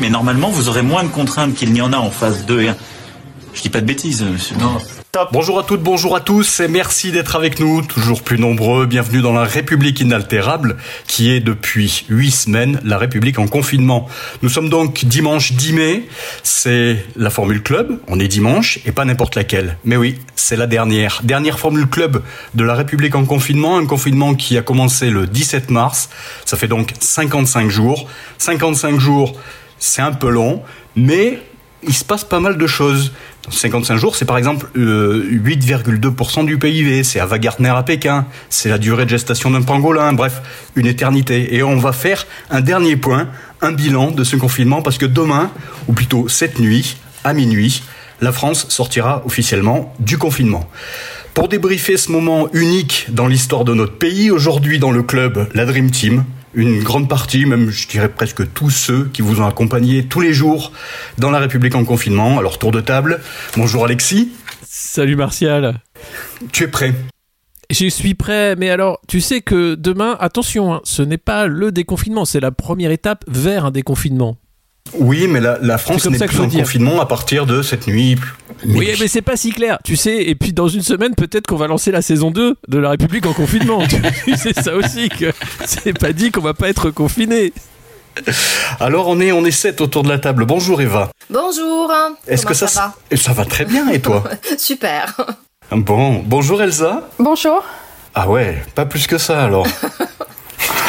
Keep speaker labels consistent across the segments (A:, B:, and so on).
A: Mais normalement, vous aurez moins de contraintes qu'il n'y en a en phase 2 et 1. Je dis pas de bêtises, monsieur.
B: Bonjour à toutes, bonjour à tous et merci d'être avec nous, toujours plus nombreux. Bienvenue dans la République inaltérable qui est depuis huit semaines la République en confinement. Nous sommes donc dimanche 10 mai, c'est la Formule Club, on est dimanche et pas n'importe laquelle. Mais oui, c'est la dernière, dernière Formule Club de la République en confinement, un confinement qui a commencé le 17 mars, ça fait donc 55 jours. 55 jours, c'est un peu long, mais il se passe pas mal de choses. 55 jours, c'est par exemple 8,2% euh, du PIB, c'est à Gardner à Pékin, c'est la durée de gestation d'un pangolin, bref, une éternité. Et on va faire un dernier point, un bilan de ce confinement, parce que demain, ou plutôt cette nuit, à minuit, la France sortira officiellement du confinement. Pour débriefer ce moment unique dans l'histoire de notre pays, aujourd'hui dans le club La Dream Team, une grande partie, même je dirais presque tous ceux qui vous ont accompagné tous les jours dans la République en confinement. Alors tour de table. Bonjour Alexis.
C: Salut Martial.
B: Tu es prêt?
C: Je suis prêt, mais alors, tu sais que demain, attention, hein, ce n'est pas le déconfinement, c'est la première étape vers un déconfinement.
B: Oui, mais la, France n'est plus en confinement à partir de cette nuit.
C: Oui, mais c'est pas si clair, tu sais. Et puis dans une semaine, peut-être qu'on va lancer la saison 2 de la République en confinement. tu sais ça aussi que c'est pas dit qu'on va pas être confiné.
B: Alors on est on est sept autour de la table. Bonjour Eva.
D: Bonjour.
B: Est-ce que ça, ça va Ça va très bien et toi
D: Super.
B: Bon, bonjour Elsa.
E: Bonjour.
B: Ah ouais, pas plus que ça alors.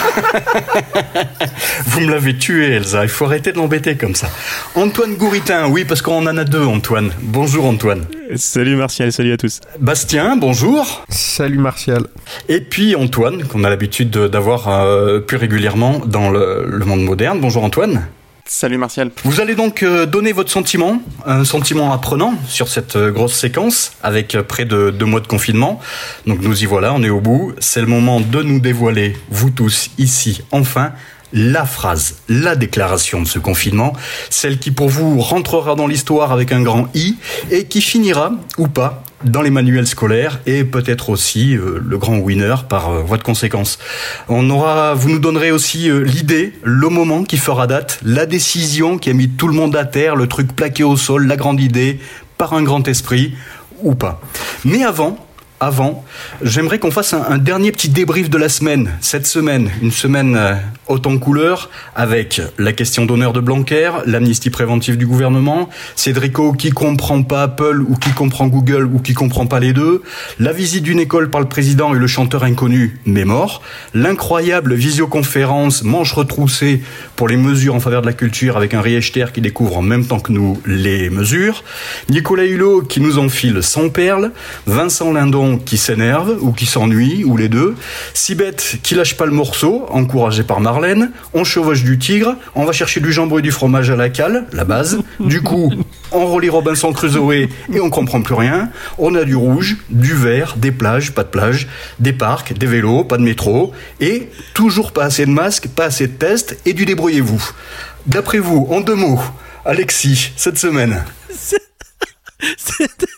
B: Vous me l'avez tué, Elsa. Il faut arrêter de l'embêter comme ça. Antoine Gouritin, oui, parce qu'on en a deux, Antoine. Bonjour, Antoine.
F: Salut, Martial. Salut à tous.
B: Bastien, bonjour.
G: Salut, Martial.
B: Et puis Antoine, qu'on a l'habitude d'avoir euh, plus régulièrement dans le monde moderne. Bonjour, Antoine.
F: Salut Martial.
B: Vous allez donc euh, donner votre sentiment, un sentiment apprenant sur cette euh, grosse séquence avec euh, près de deux mois de confinement. Donc nous y voilà, on est au bout. C'est le moment de nous dévoiler, vous tous ici, enfin, la phrase, la déclaration de ce confinement, celle qui pour vous rentrera dans l'histoire avec un grand I et qui finira, ou pas, dans les manuels scolaires et peut-être aussi euh, le grand winner par euh, voie de conséquence. On aura, vous nous donnerez aussi euh, l'idée, le moment qui fera date, la décision qui a mis tout le monde à terre, le truc plaqué au sol, la grande idée, par un grand esprit ou pas. Mais avant, avant, j'aimerais qu'on fasse un, dernier petit débrief de la semaine. Cette semaine, une semaine euh, haute en couleur, avec la question d'honneur de Blanquer, l'amnistie préventive du gouvernement, Cédrico qui comprend pas Apple ou qui comprend Google ou qui comprend pas les deux, la visite d'une école par le président et le chanteur inconnu mais mort, l'incroyable visioconférence manche retroussée pour les mesures en faveur de la culture avec un Richter qui découvre en même temps que nous les mesures, Nicolas Hulot qui nous enfile sans perles, Vincent Lindon qui s'énerve ou qui s'ennuie ou les deux. Sibeth qui lâche pas le morceau, encouragé par Marlène. On chevauche du tigre. On va chercher du jambon et du fromage à la cale, la base. Du coup, on relit Robinson Crusoe et on comprend plus rien. On a du rouge, du vert, des plages, pas de plage, des parcs, des vélos, pas de métro et toujours pas assez de masques, pas assez de tests et du débrouillez-vous. D'après vous, en deux mots, Alexis, cette semaine.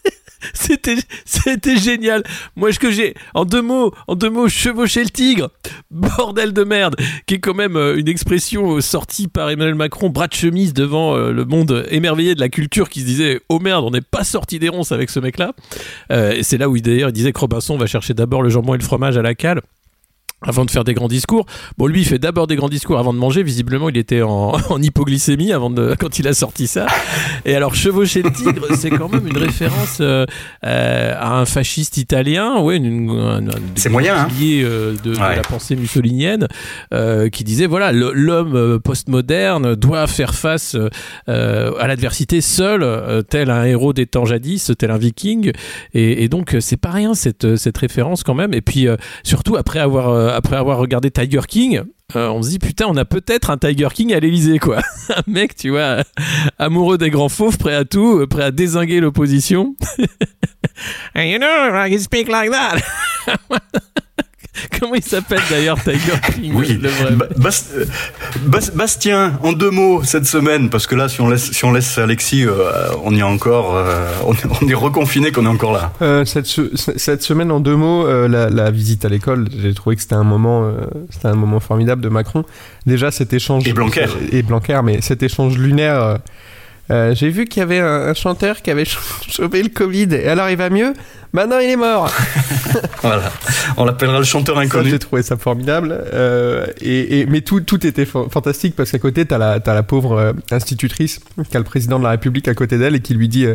C: c'était, génial. Moi, ce que j'ai, en deux mots, en deux mots, chevaucher le tigre, bordel de merde, qui est quand même euh, une expression euh, sortie par Emmanuel Macron, bras de chemise devant euh, le monde émerveillé de la culture, qui se disait, oh merde, on n'est pas sorti des ronces avec ce mec-là. et c'est là où d'ailleurs il disait que Robinson va chercher d'abord le jambon et le fromage à la cale avant de faire des grands discours. Bon, lui, il fait d'abord des grands discours avant de manger. Visiblement, il était en, hypoglycémie avant de, quand il a sorti ça. Et alors, chevaucher le tigre, c'est quand même une référence euh, euh, à un fasciste italien, ouais,
B: c'est moyen, hein.
C: Euh, de, de, la pensée mussolinienne, qui disait voilà, l'homme postmoderne doit faire face à l'adversité seul, tel un héros des temps jadis, tel un viking. Et, et donc, c'est pas rien cette cette référence quand même. Et puis, surtout après avoir euh, après avoir regardé Tiger King, euh, on se dit putain, on a peut-être un Tiger King à l'Elysée, quoi. un mec, tu vois, amoureux des grands fauves, prêt à tout, euh, prêt à désinguer l'opposition. And you know, I speak like that. Comment il s'appelle d'ailleurs Tiger King
B: Oui,
C: le vrai
B: Ba- Bas- Bas- Bastien, en deux mots cette semaine, parce que là, si on laisse, si on laisse Alexis, euh, on y est encore, euh, on, est- on est reconfiné, qu'on est encore là.
D: Euh, cette, se- cette semaine, en deux mots, euh, la, la visite à l'école, j'ai trouvé que c'était un moment, euh, c'était un moment formidable de Macron. Déjà, cet échange
B: Et Blanquer.
D: et Blanquer, mais cet échange lunaire. Euh, j'ai vu qu'il y avait un, un chanteur qui avait ch- chopé le Covid. Et alors, il va mieux? Maintenant, il est mort.
B: Voilà. On l'appellera le chanteur inconnu.
D: J'ai trouvé ça formidable. Euh, et, et- mais tout, tout était fa- fantastique parce qu'à côté, t'as la, t'as la pauvre euh, institutrice qui a le président de la République à côté d'elle et qui lui dit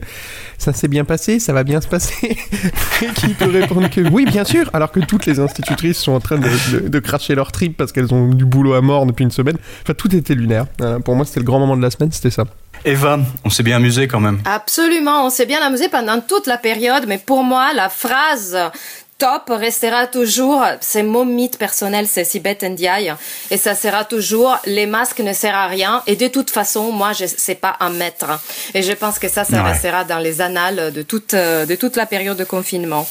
D: Ça s'est bien passé, ça va bien se passer. et qui peut répondre que oui, bien sûr, alors que toutes les institutrices sont en train de, de- de cracher leur trip parce qu'elles ont du boulot à mort depuis une semaine. Enfin, tout était lunaire. Voilà, pour moi, c'était le grand moment de la semaine, c'était ça.
B: Eva, on s'est bien amusé quand même.
E: Absolument, on s'est bien amusé pendant toute la période, mais pour moi, la phrase top restera toujours, c'est mon mythe personnel, c'est Sibeth Ndiaye, et ça sera toujours, les masques ne servent à rien, et de toute façon, moi, je sais pas en mettre. Et je pense que ça, ça
B: Ouais.
E: restera dans les annales de toute, de toute la période de confinement.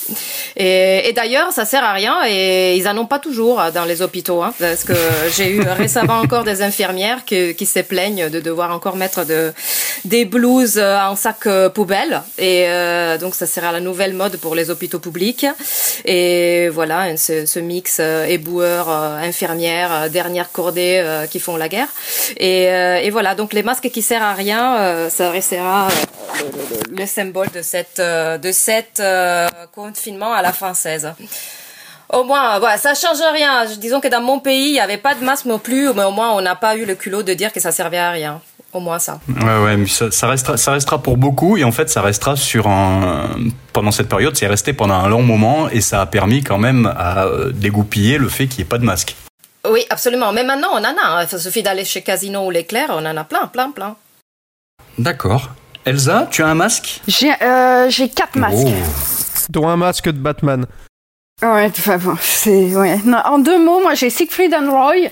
E: Et, et d'ailleurs, ça sert à rien, et ils en ont pas toujours dans les hôpitaux, hein, parce que j'ai eu récemment encore des infirmières qui, qui se plaignent de devoir encore mettre de, des blouses en sac euh, poubelle, et euh, donc ça sera la nouvelle mode pour les hôpitaux publics. Et voilà, ce, ce mix euh, éboueur, euh, infirmière, euh, dernière cordée qui font la guerre. Et, et voilà, donc les masques qui servent à rien, ça restera le, le- le symbole de cette de cette confinement à la française. Au moins, voilà, ça change rien. Disons que dans mon pays, il n'y avait pas de masque non plus, mais au moins on n'a pas eu le culot de dire que ça servait à rien. Au moins ça.
B: Ouais, ouais, mais ça, ça restera, ça restera pour beaucoup et en fait, ça restera sur un. Pendant cette période, c'est resté pendant un long moment et ça a permis quand même à euh, dégoupiller le fait qu'il n'y ait pas de masque.
E: Oui, absolument. Mais maintenant, on en a. hein. Il suffit d'aller chez Casino ou l'Éclair, on en a plein, plein, plein.
B: D'accord. Elsa, tu as un masque?
H: J'ai euh, j'ai quatre masques.
B: Oh.
D: Dont un masque de Batman.
H: Ouais, enfin bon, c'est ouais. En deux mots, moi j'ai Siegfried and Roy.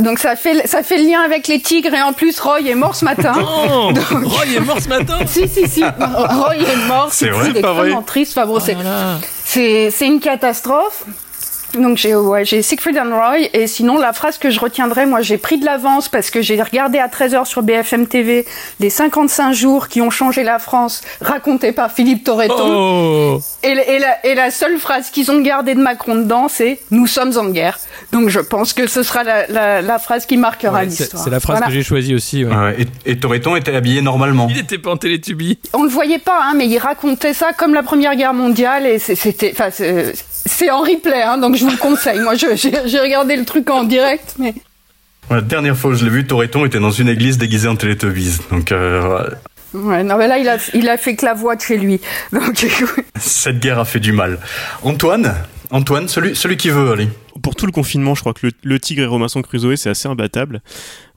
H: Donc ça fait ça fait le lien avec les tigres et en plus Roy est mort ce matin.
C: Oh,
H: Donc-
C: Roy est mort ce matin?
H: Si si si, Roy est mort.
B: C'est
H: Siegfried
B: vrai,
H: est
B: pas vrai?
H: extrêmement triste. Enfin bon,
C: Oh
H: c'est une catastrophe. Donc j'ai ouais, j'ai Siegfried and Roy et sinon la phrase que je retiendrai moi j'ai pris de l'avance parce que j'ai regardé à 13h sur BFM TV les 55 jours qui ont changé la France racontés par Philippe Torreton
C: Oh
H: et, et la, et la seule phrase qu'ils ont gardée de Macron dedans c'est nous sommes en guerre. Donc je pense que ce sera la, la, la phrase qui marquera
C: Ouais, C'est
H: l'histoire.
C: c'est la phrase
H: Voilà.
C: que j'ai choisie aussi. ouais.
B: Ouais, et, et Toreton était habillé normalement.
C: Il était pas en télétubie.
H: On le voyait pas hein, mais il racontait ça comme la Première Guerre mondiale et c'est- c'était enfin c'est c'est en replay hein, donc je vous le conseille. Moi j'ai regardé le truc en direct mais
B: La dernière fois où je l'ai vu, Toreton était dans une église déguisée en Teletubbies. Donc, euh,
H: Ouais, non, mais là, il a, il a fait que la voix de chez lui. Donc,
B: cette guerre a fait du mal. Antoine Antoine, celui, celui qui veut, allez.
F: Pour tout le confinement, je crois que le, le Tigre et Robinson Crusoe, c'est assez imbattable.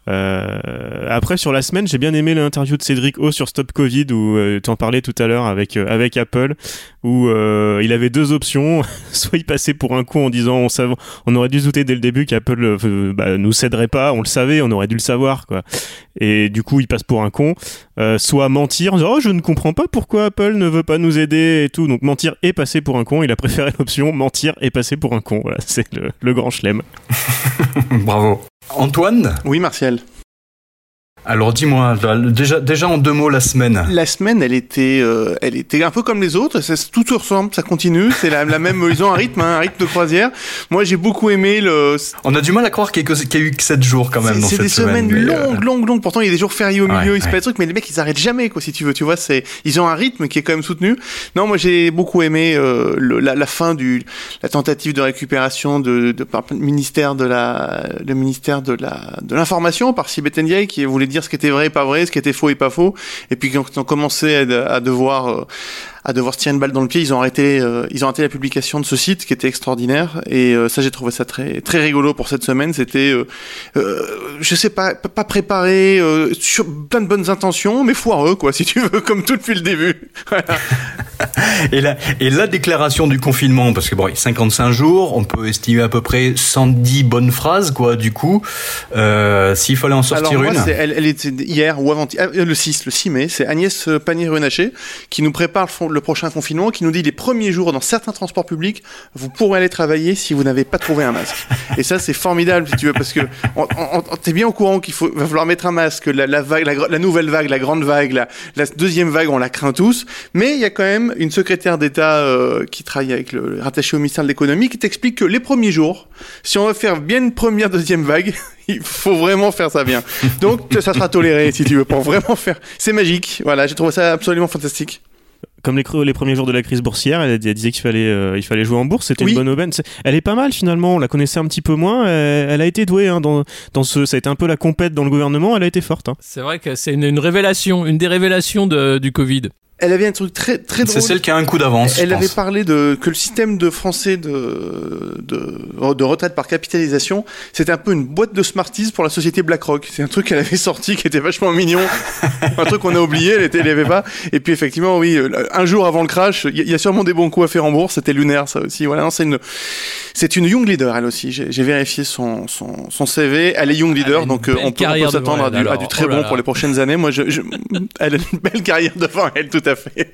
F: Euh, après, sur la semaine, j'ai bien aimé l'interview de Cédric O sur Stop Covid où euh, tu en parlais tout à l'heure avec, euh, avec Apple, où euh, il avait deux options. Soit il passait pour un con en disant on, sav- on aurait dû douter dès le début qu'Apple euh, bah, nous céderait pas, on le savait, on aurait dû le savoir. quoi. Et du coup, il passe pour un con. Euh, soit mentir en disant oh, je ne comprends pas pourquoi Apple ne veut pas nous aider et tout. Donc mentir et passer pour un con. Il a préféré l'option mentir et passer pour un con. Voilà, c'est le, le grand chelem.
B: Bravo. Antoine
G: Oui, Martial.
B: Alors dis-moi, déjà, déjà en deux mots la semaine.
G: La semaine, elle était, euh, elle était un peu comme les autres. Ça, tout se ressemble, ça continue. C'est la, la même. Ils ont un rythme, hein, un rythme de croisière. Moi, j'ai beaucoup aimé le.
B: On a du mal à croire qu'il y, a y eu que 7 jours quand même
G: C'est des
B: semaine.
G: semaines
B: euh,
G: longues, longues, longues. Pourtant, il y a des jours fériés au milieu,
B: Ouais,
G: il se passe
B: ouais.
G: des trucs, mais les mecs, ils arrêtent jamais, quoi, si tu veux. Tu vois, c'est, ils ont un rythme qui est quand même soutenu. Non, moi, j'ai beaucoup aimé euh, le- la, la fin du, la tentative de récupération de, de par le ministère de la, le ministère de la, de l'information par Sibeth Ndiaye qui voulait dire ce qui était vrai et pas vrai, ce qui était faux et pas faux. Et puis quand ont commencé à, à devoir euh, à devoir se tirer une balle dans le pied, ils ont arrêté, euh, ils ont arrêté la publication de ce site qui était extraordinaire. Et euh, ça, j'ai trouvé ça très, très rigolo pour cette semaine. C'était, euh, euh, je sais pas, pas- préparé, euh, sur plein de bonnes intentions, mais foireux, quoi, si tu veux, comme tout depuis le début. Voilà.
B: et, la, et la déclaration du confinement, parce que bon, 55 jours, on peut estimer à peu près 110 bonnes phrases, quoi, du coup. Euh, S'il fallait en sortir
G: Alors, moi,
B: une.
G: elle, elle était hier ou avant le 6, le 6 mai, c'est Agnès Pannier-Runacher qui nous prépare le, fon- le prochain confinement, qui nous dit les premiers jours dans certains transports publics, vous pourrez aller travailler si vous n'avez pas trouvé un masque. Et ça, c'est formidable, si tu veux, parce que t'es bien au courant qu'il va falloir mettre un masque, la, vague, la, nouvelle vague, la grande vague, la, la deuxième vague, on la craint tous. Mais il y a quand même une secrétaire d'État euh, qui travaille avec le rattaché au ministère de l'économie qui t'explique que les premiers jours, si on veut faire bien une première, deuxième vague, il faut vraiment faire ça bien. Donc ça sera toléré si tu veux pour vraiment faire. C'est magique. Voilà, j'ai trouvé ça absolument fantastique.
F: Comme les, les premiers jours de la crise boursière, elle, disait qu'il fallait, euh, il fallait jouer en bourse. C'était
G: Oui.
F: une bonne aubaine. C'est- Elle est pas mal finalement. On la connaissait un petit peu moins. Elle, elle a été douée hein, dans, dans ce. Ça a été un peu la compète dans le gouvernement. Elle a été forte. hein.
C: C'est vrai que c'est une, une révélation, une des révélations de- du Covid.
G: Elle avait un truc très très drôle.
B: C'est celle qui a un coup d'avance.
G: Elle
B: je
G: avait
B: pense.
G: parlé de que le système de français de, de, de retraite par capitalisation, c'était un peu une boîte de Smarties pour la société BlackRock. C'est un truc qu'elle avait sorti qui était vachement mignon. un truc qu'on a oublié, elle était, elle avait pas. Et puis effectivement, oui, euh, un jour avant le crash, il y, a- il y a sûrement des bons coups à faire en bourse. C'était lunaire, ça aussi. Voilà, c'est une, c'est une young leader, elle aussi. J'ai j'ai vérifié son, son, son CV. Elle est young leader, donc euh, on peut, on
C: carrière
G: peut s'attendre à, du- à du très
C: Oh là
G: bon
C: là.
G: pour les prochaines années. Moi, je, je- elle a une belle carrière devant elle, tout à fait.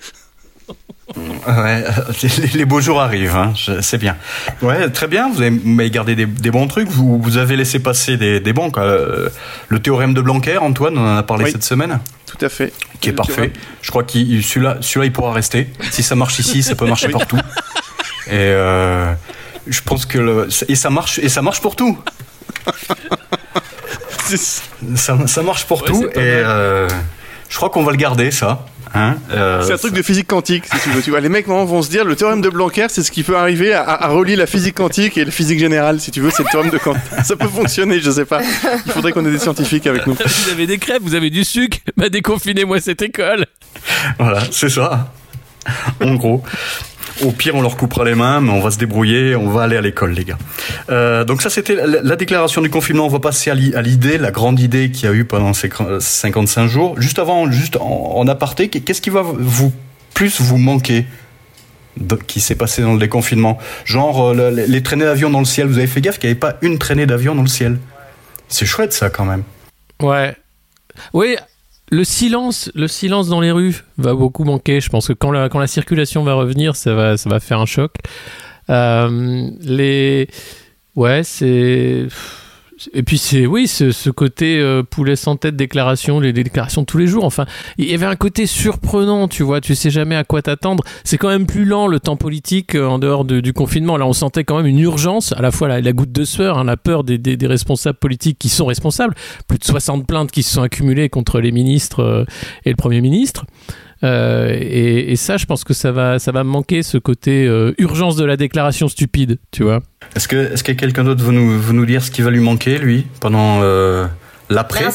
B: Ouais, les, les beaux jours arrivent, hein, c'est bien. Ouais, très bien, vous avez, m'avez gardé des, des bons trucs, vous, vous avez laissé passer des, des bons. quoi. Euh, Le théorème de Blanquer, Antoine, on en a parlé
G: Oui.
B: cette semaine,
G: Tout à fait.
B: qui est
G: Le
B: parfait.
G: théorème.
B: Je crois qu'il celui-là, celui-là, il pourra rester. Si ça marche ici, ça peut marcher partout. Et euh, je pense que le, et ça marche et ça marche pour tout. Ça, ça marche pour
C: Ouais,
B: tout et euh, je crois qu'on va le garder ça. Hein Euh,
G: C'est un truc de physique quantique, si tu veux. Tu vois, les mecs maintenant vont se dire le théorème de Blanquer, c'est ce qui peut arriver à, à relier la physique quantique et la physique générale, si tu veux. C'est le théorème de Quantique. Ça peut fonctionner, je sais pas. Il faudrait qu'on ait des scientifiques avec nous.
C: Vous avez des crêpes, vous avez du sucre, bah déconfinez-moi cette école.
B: Voilà, c'est ça. En gros. Au pire, on leur coupera les mains, mais on va se débrouiller, on va aller à l'école, les gars. Euh, donc ça, c'était la, la déclaration du confinement. On va passer à l'i- à l'idée, la grande idée qu'il y a eu pendant ces cr- 55 jours. Juste avant, juste en, aparté, qu'est-ce qui va vous plus vous manquer de- qui s'est passé dans le déconfinement? Genre euh, le- les traînées d'avion dans le ciel. Vous avez fait gaffe qu'il n'y avait pas une traînée d'avion dans le ciel? C'est chouette ça quand même.
C: Ouais. Oui, le silence, le silence dans les rues va beaucoup manquer. Je pense que quand la, quand la circulation va revenir, ça va, ça va faire un choc. Euh, les, ouais, c'est. Et puis c'est oui, ce, ce côté euh, poulet sans tête déclaration, les, déclarations tous les jours. Enfin, il y avait un côté surprenant, tu vois. Tu sais jamais à quoi t'attendre. C'est quand même plus lent le temps politique euh, en dehors de- du confinement. Là, on sentait quand même une urgence, à la fois la, goutte de sueur, hein, la peur des, des- des responsables politiques qui sont responsables. Plus de 60 plaintes qui se sont accumulées contre les ministres euh, et le premier ministre. Euh, et, et ça, je pense que ça va, ça va me manquer ce côté euh, urgence de la déclaration stupide, tu vois.
B: Est-ce que, est-ce que quelqu'un d'autre veut nous, veut nous dire ce qui va lui manquer, lui, pendant euh, l'après?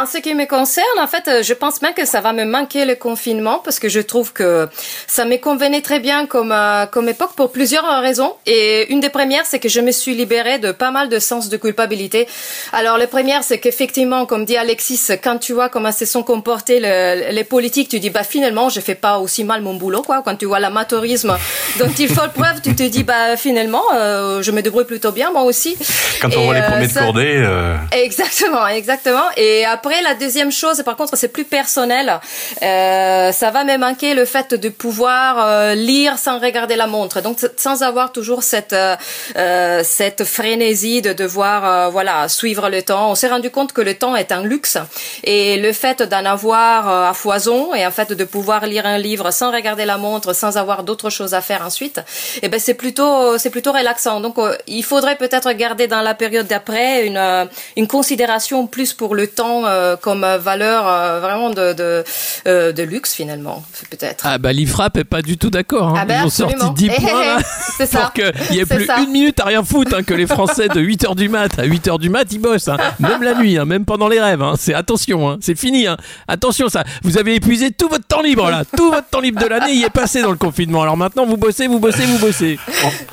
E: En ce qui me concerne, en fait, euh, je pense même que ça va me manquer le confinement parce que je trouve que ça me convenait très bien comme euh, comme époque pour plusieurs raisons. Et une des premières, c'est que je me suis libérée de pas mal de sens de culpabilité. Alors, la première, c'est qu'effectivement, comme dit Alexis, quand tu vois comment se sont comportés le- les politiques, tu dis bah finalement, je fais pas aussi mal mon boulot, quoi. Quand tu vois l'amateurisme dont il faut preuve, tu te dis bah finalement, euh, je me débrouille plutôt bien moi aussi.
B: Quand on voit les
E: euh,
B: premiers de
E: ça-
B: cordée, euh,
E: Exactement, exactement. Et après, la deuxième chose, par contre, c'est plus personnel. Euh, ça va me manquer le fait de pouvoir euh, lire sans regarder la montre. Donc, sans avoir toujours cette euh, euh, cette frénésie de devoir euh, voilà suivre le temps. On s'est rendu compte que le temps est un luxe et le fait d'en avoir euh, à foison et en fait de pouvoir lire un livre sans regarder la montre, sans avoir d'autres choses à faire ensuite, eh ben c'est plutôt c'est plutôt relaxant. Donc, il faudrait peut-être garder dans la période d'après une une considération plus pour le temps comme euh, valeur euh, vraiment de de, euh, de luxe finalement peut-être.
C: Ah bah l'IFRAP est pas du tout d'accord. hein.
E: Ah bah,
C: Ils ont sorti
E: absolument.
C: 10
E: Eh,
C: points
E: eh,
C: là,
E: eh, c'est ça.
C: pour qu'il n'y ait
E: C'est
C: plus
E: ça.
C: une minute à rien foutre, hein, que les Français de 8h du mat à 8h du mat, ils bossent. hein. Même la nuit, hein, même pendant les rêves. hein. C'est attention, hein. c'est fini. hein. Attention, ça. Vous avez épuisé tout votre temps libre là. Tout votre temps libre de l'année y est passé dans le confinement. Alors maintenant, vous bossez, vous bossez, vous bossez.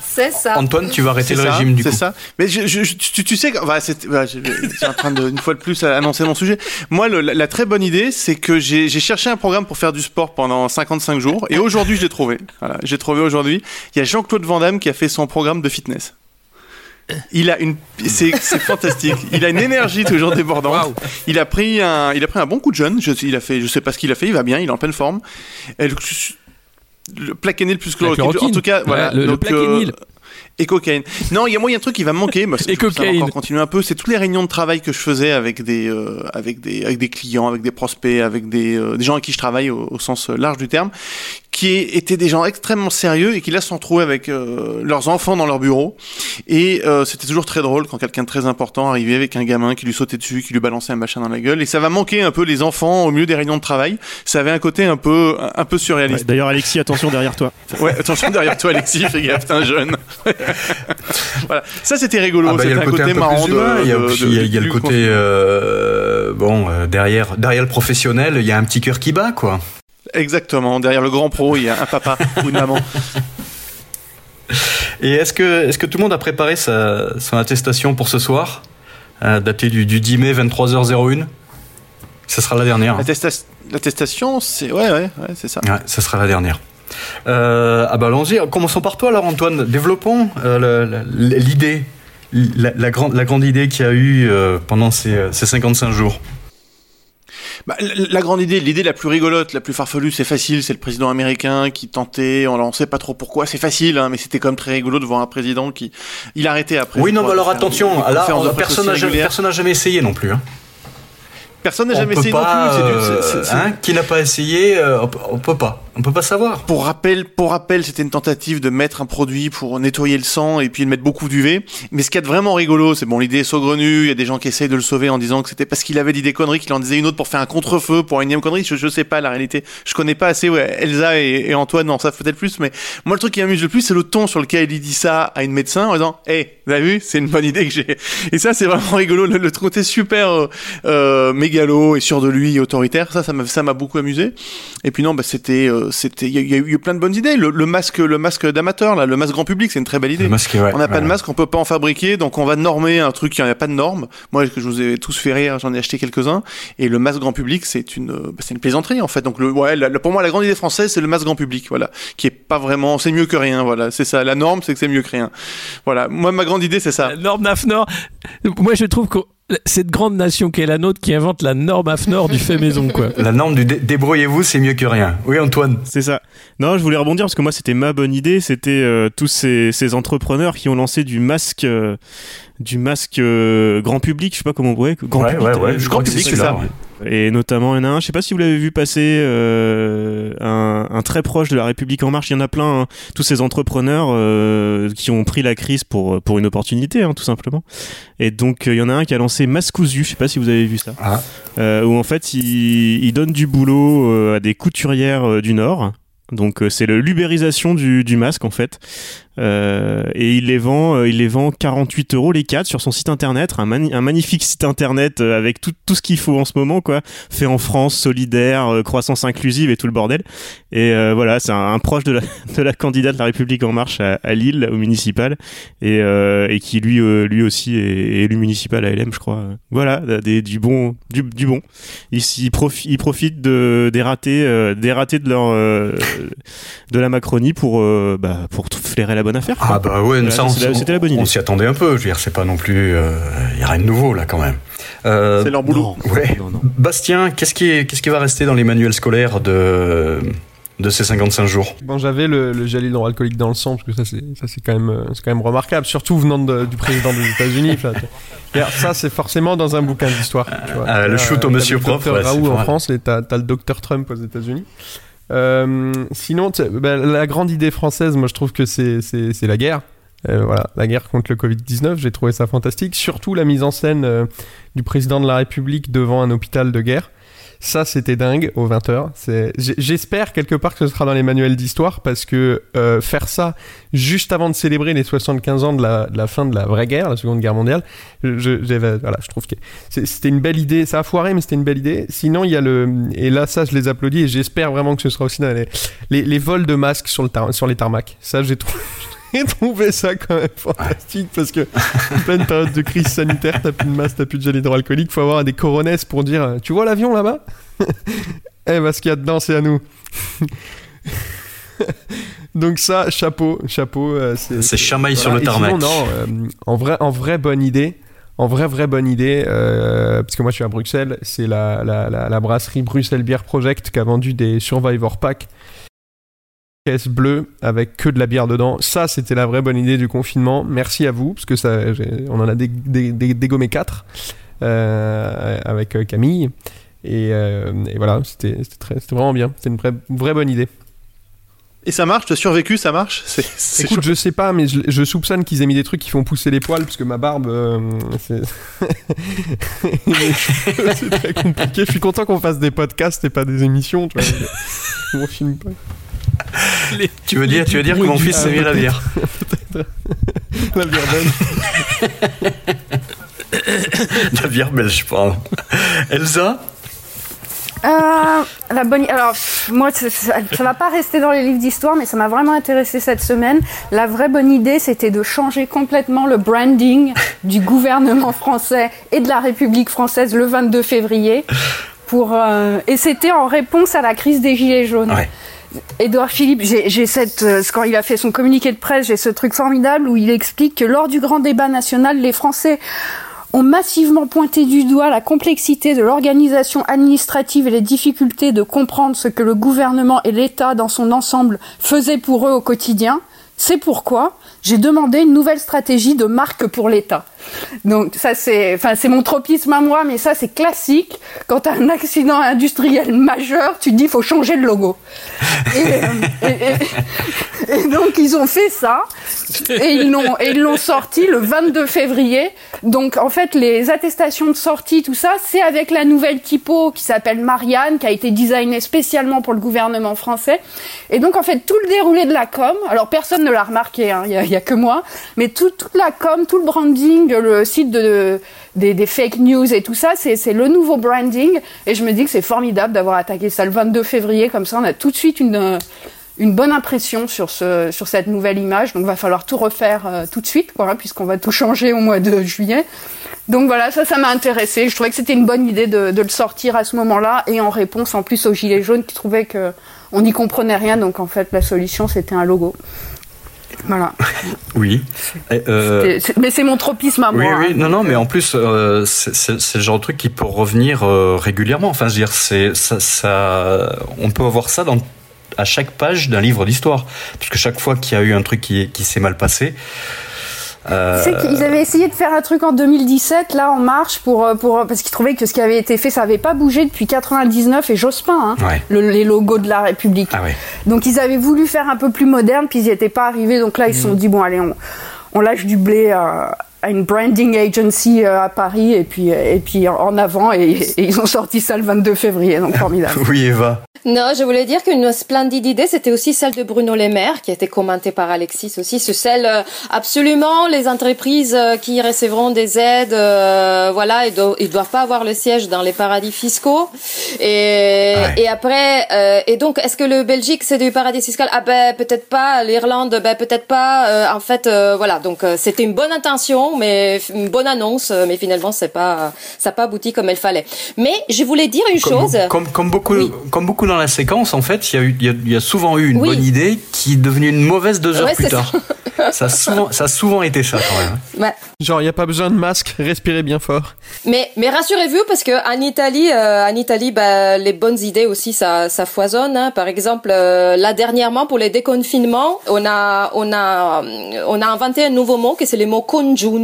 E: C'est ça.
B: Antoine, tu vas arrêter
G: C'est
B: le
G: ça,
B: régime du
G: C'est
B: coup.
G: ça. Mais je, je- je- tu, tu sais, c'est- voilà, je, je suis en train de une fois de plus annoncer mon sujet. Moi, le- la, la très bonne idée, c'est que j'ai cherché un programme pour faire du sport pendant 55 jours, et aujourd'hui, je l'ai trouvé. Voilà, j'ai trouvé aujourd'hui. Il y a Jean-Claude Van Damme qui a fait son programme de fitness. Il a une, c'est c'est fantastique. Il a une énergie toujours débordante. Il a pris un, il a pris un bon coup de jeune. Je, il a fait, je sais pas ce qu'il a fait. Il va bien. Il est en pleine forme. Le, le plaquenil plus que le. En tout cas, voilà.
C: le-
G: Donc. Et cocaïne. Non, il y a moi, il y a un truc qui va me manquer. Bah, c'est-
C: Et cocaïne.
G: encore continuer un peu. C'est toutes les réunions de travail que je faisais avec des, euh, avec des, avec des clients, avec des prospects, avec des, euh, des gens avec qui je travaille au, au sens large du terme, qui étaient des gens extrêmement sérieux et qui là se sont retrouvés avec euh, leurs enfants dans leur bureau. Et euh, c'était toujours très drôle quand quelqu'un de très important arrivait avec un gamin qui lui sautait dessus, qui lui balançait un machin dans la gueule. Et ça va manquer un peu les enfants au milieu des réunions de travail. Ça avait un côté un peu, un peu surréaliste.
F: Ouais, D'ailleurs, Alexis, attention derrière toi.
G: Ouais, attention derrière toi, Alexis, fais gaffe, t'es un jeune. voilà, ça c'était rigolo,
B: Ah bah, il y
G: c'était
B: a
G: un
B: le côté,
G: côté
B: un peu
G: marrant.
B: Il y a,
G: de-
B: aussi-
G: de-
B: il y a- il y a
G: du
B: le côté euh, bon euh, derrière derrière le professionnel, il y a un petit cœur qui bat quoi.
G: Exactement, derrière le grand pro, il y a un papa ou une maman.
B: Et est-ce que est-ce que tout le monde a préparé sa, son attestation pour ce soir, euh, datée du, du 10 mai 23h01 Ça sera la dernière.
G: L'attesta- L'attestation, c'est. Ouais, ouais, ouais, c'est ça.
B: Ouais, ça sera la dernière. Euh, ah bah allons-y. Commençons par toi alors Antoine. Développons euh, l'idée, la, la grande la grande idée qu'il y a eu euh, pendant ces, ces 55 jours.
G: Bah, la, grande idée, l'idée la plus rigolote, la plus farfelue, c'est facile, c'est le président américain qui tentait, on ne sait pas trop pourquoi, c'est facile, hein, mais c'était quand même très rigolo de voir un président qui. Il a arrêté après.
B: Oui non mais alors attention. Là, on- personne n'a jamais, essayé non plus. Hein.
G: Personne n'a jamais essayé
B: pas,
G: non plus. du-
B: euh, hein, qui n'a pas essayé, euh, on peut pas. On peut pas savoir.
G: Pour rappel, c'était une tentative de mettre un produit pour nettoyer le sang et puis de mettre beaucoup d'UV. Mais ce qui est vraiment rigolo, c'est bon, l'idée est saugrenue. Il y a des gens qui essayent de le sauver en disant que c'était parce qu'il avait dit des conneries qu'il en disait une autre pour faire un contre-feu pour une énième connerie. Je, je sais pas la réalité. Je connais pas assez. Ouais, Elsa et, et Antoine, non, ça peut-être plus. Mais moi, le truc qui m'amuse le plus, c'est le ton sur lequel il dit ça à une médecin en disant, hé, vous avez vu, c'est une bonne idée que j'ai. Et ça, c'est vraiment rigolo. Le, le côté super euh, euh, mégalo et sûr de lui, autoritaire. Ça, ça m'a beaucoup amusé. Et puis non, bah, c'était, euh, c'était, il y, a- il y a eu plein de bonnes idées. Le, le masque, le masque d'amateur, là, le masque grand public, c'est une très belle idée.
B: Le masque, ouais,
G: on n'a pas
B: ouais.
G: de masque, on peut pas en fabriquer, donc on va normer un truc qui n'y a pas de norme. Moi, que je vous ai tous fait rire, j'en ai acheté quelques-uns. Et le masque grand public, c'est une, bah, c'est une plaisanterie en fait. Donc le, ouais, la- la- pour moi, la grande idée française, c'est le masque grand public, voilà, qui est pas vraiment, c'est mieux que rien, voilà. C'est ça. La norme, c'est que c'est mieux que rien. Voilà. Moi, ma grande idée, c'est ça.
C: La norme AFNOR. Moi, je trouve que cette grande nation qui est la nôtre qui invente la norme AFNOR du fait maison, quoi.
B: La norme du dé- débrouillez-vous, c'est mieux que rien. Oui Antoine.
F: C'est ça. Non, je voulais rebondir parce que moi, c'était ma bonne idée. C'était euh, tous ces, ces entrepreneurs qui ont lancé du masque, euh, du masque euh, grand public. Je sais pas comment on pourrait. Grand
B: Ouais,
F: public.
B: ouais, ouais,
F: euh,
B: je crois que c'est
F: public,
B: celui-là,
F: ça. Et notamment, il y en a un. Je sais pas si vous l'avez vu passer. euh, un, un très proche de la République en marche. Il y en a plein. hein. tous ces entrepreneurs euh, qui ont pris la crise pour pour une opportunité, hein, tout simplement. Et donc, il y en a un qui a lancé Mascousu. Je sais pas si vous avez vu ça.
B: Ah.
F: Où en fait il, il donne du boulot à des couturières du Nord. Donc c'est le l'ubérisation du, du masque en fait. Euh, et il les vend, euh, il les vend 48 euros les 4 sur son site internet, un, magnifique site internet euh, avec tout, tout ce qu'il faut en ce moment quoi, fait en France, solidaire, croissance inclusive et tout le bordel. Et voilà, c'est un, proche de la, de la candidate la République en marche à, à Lille au municipal et, qui lui lui aussi est, élu municipal à LM je crois. Voilà, des, du bon du, bon. Ils, profi- profitent de, des ratés de la Macronie pour bah, pour flairer la bonne affaire. quoi.
B: Ah bah ouais,
F: Voilà, c'était la- c'était la bonne idée.
B: on s'y attendait un peu. Je veux dire, c'est pas non plus, il y a rien de nouveau là quand même. Euh,
G: C'est leur boulot.
B: ouais.
F: Non, non.
B: Bastien, qu'est-ce qui, est- qu'est-ce qui va rester dans les manuels scolaires de de ces 55 jours?
D: Bon, j'avais le, le gel hydroalcoolique dans le sang, parce que ça, c'est, ça, c'est quand même, euh, c'est quand même remarquable, surtout venant de- du président des États-Unis. Ça, c'est forcément dans un bouquin d'histoire. tu vois.
B: Ah, le shoot au monsieur ouais,
D: Raoult en. France et t'as, t'as le docteur Trump aux États-Unis. Euh, sinon, ben, la grande idée française, moi, je trouve que c'est la guerre. Euh, voilà, la guerre contre le Covid-19, j'ai trouvé ça fantastique. Surtout la mise en scène euh, du président de la République devant un hôpital de guerre. Ça, c'était dingue aux 20h. C'est... j'- J'espère quelque part que ce sera dans les manuels d'histoire parce que euh, faire ça juste avant de célébrer les 75 ans de la, de la fin de la vraie guerre, la Seconde Guerre mondiale, je, je- voilà, je trouve que c'était une belle idée. Ça a foiré, mais c'était une belle idée. Sinon, il y a le. Et là, ça, je les applaudis et j'espère vraiment que ce sera aussi dans les, les, les vols de masques sur, le tar- sur les tarmacs. Ça, j'ai trouvé. J'ai trouvé ça quand même fantastique parce que en pleine période de crise sanitaire, t'as plus de masse, t'as plus de gel hydroalcoolique, faut avoir des coronesses pour dire Tu vois l'avion là-bas? Eh ben, ce qu'il y a dedans, c'est à nous. Donc ça, chapeau, chapeau. euh,
B: C'est chamaille sur le
D: Et sinon,
B: tarmac.
D: non, euh, en vrai, en vrai bonne idée. En vrai, vraie bonne idée, euh, parce que moi je suis à Bruxelles, c'est la, la, la, la brasserie Bruxelles Beer Project qui a vendu des Survivor Pack caisse bleue avec que de la bière dedans. Ça, c'était la vraie bonne idée du confinement. Merci à vous, parce que ça, on en a dé- dé- dé- dégommé 4 avec euh, Camille. Et, euh, et voilà, c'était vraiment bien. C'était une vraie, vraie bonne idée.
G: Et ça marche, tu as survécu, ça marche? C'est c'est
D: Écoute, je sais pas, mais je, je soupçonne qu'ils aient mis des trucs qui font pousser les poils, parce que ma barbe, euh, c'est très compliqué. Je suis content qu'on fasse des podcasts et pas des émissions, tu vois. On filme pas.
B: Tu veux dire, tu veux dire que mon fils s'est mis la bière.
D: La bière belge.
B: La bière belge, pardon. Elsa
H: Euh, la bonne. Alors, pff, moi, ça, ça, ça va pas rester dans les livres d'histoire, mais ça m'a vraiment intéressé cette semaine. La vraie bonne idée, c'était de changer complètement le branding du gouvernement français et de la République française le 22 février. Pour, euh, et c'était en réponse à la crise des Gilets jaunes.
B: Ouais.
H: Édouard Philippe, j'ai cette, euh, quand il a fait son communiqué de presse, j'ai ce truc formidable où il explique que lors du grand débat national, les Français ont massivement pointé du doigt la complexité de l'organisation administrative et les difficultés de comprendre ce que le gouvernement et l'État dans son ensemble faisaient pour eux au quotidien. C'est pourquoi j'ai demandé une nouvelle stratégie de marque pour l'État. Donc ça c'est, enfin c'est mon tropisme à moi, mais ça c'est classique. Quand t'as un accident industriel majeur, tu te dis faut changer le logo. Et, euh, et- donc ils ont fait ça et ils l'ont et ils l'ont sorti le 22 février. Donc en fait les attestations de sortie tout ça, c'est avec la nouvelle typo qui s'appelle Marianne qui a été designée spécialement pour le gouvernement français. Et donc en fait tout le déroulé de la com, alors personne ne l'a remarqué, hein, il il y a que moi, mais tout, toute la com, tout le branding, le site de, des, fake news et tout ça, c'est le nouveau branding. Et je me dis que c'est formidable d'avoir attaqué ça le 22 février, comme ça on a tout de suite une, bonne impression sur, ce, sur cette nouvelle image. Donc va falloir tout refaire euh, tout de suite, hein, puisqu'on va tout changer au mois de juillet. Donc voilà, ça, ça m'a intéressé. Je trouvais que c'était une bonne idée de, de le sortir à ce moment-là, et en réponse en plus aux Gilets jaunes qui trouvaient que on n'y comprenait rien. Donc en fait, la solution c'était un logo. Voilà.
B: Oui. Euh,
H: Mais c'est mon tropisme à
B: Oui,
H: moi.
B: oui,
H: hein.
B: non, non, mais en plus, euh, c'est le genre de truc qui peut revenir euh, régulièrement. Enfin, je veux dire, c'est ça, ça, on peut avoir ça dans à chaque page d'un livre d'histoire, puisque chaque fois qu'il y a eu un truc qui, qui s'est mal passé. Euh,
H: sais qu'ils avaient essayé de faire un truc en 2017, là, en marche, pour, euh, pour, parce qu'ils trouvaient que ce qui avait été fait, ça n'avait pas bougé depuis 99 et Jospin, hein,
B: Ouais.
H: le- les logos de la République.
B: Ah ouais.
H: Donc ils avaient voulu faire un peu plus moderne, puis ils n'y étaient pas arrivés. Donc là, ils se sont dit, bon, allez, on, on lâche du blé à, à une branding agency euh, à Paris, et puis, et puis en avant, et, et ils ont sorti ça le 22 février, donc formidable.
B: Oui, Eva.
E: Non, je voulais dire qu'une splendide idée, c'était aussi celle de Bruno Le Maire, qui a été commentée par Alexis aussi. C'est celle, euh, absolument, les entreprises euh, qui recevront des aides, euh, voilà, ils doivent, ils doivent pas avoir le siège dans les paradis fiscaux. Et,
B: Ouais.
E: et après, euh, et donc, est-ce que le Belgique, c'est du paradis fiscal? Ah ben, peut-être pas. L'Irlande, ben, peut-être pas. Euh, en fait, euh, voilà, donc, euh, c'était une bonne intention, mais une bonne annonce, euh, mais finalement, c'est pas, ça n'a pas abouti comme il fallait. Mais je voulais dire une
B: Comme,
E: chose.
B: comme, comme beaucoup,
E: Oui.
B: comme beaucoup dans la séquence, en fait, il y, a eu- il y y a souvent eu une
E: Oui.
B: bonne idée qui est devenue une mauvaise deux heures
E: Ouais,
B: plus tard. Ça a, souvent, ça a souvent été ça, quand même.
E: Ouais.
D: Genre, il n'y a pas besoin de masque, respirez bien fort.
E: Mais, mais rassurez-vous parce que en Italie, euh, en Italie, bah, les bonnes idées aussi, ça, ça foisonne. hein. Par exemple, euh, là dernièrement pour les déconfinements, on a, on a, on a inventé un nouveau mot que c'est le mot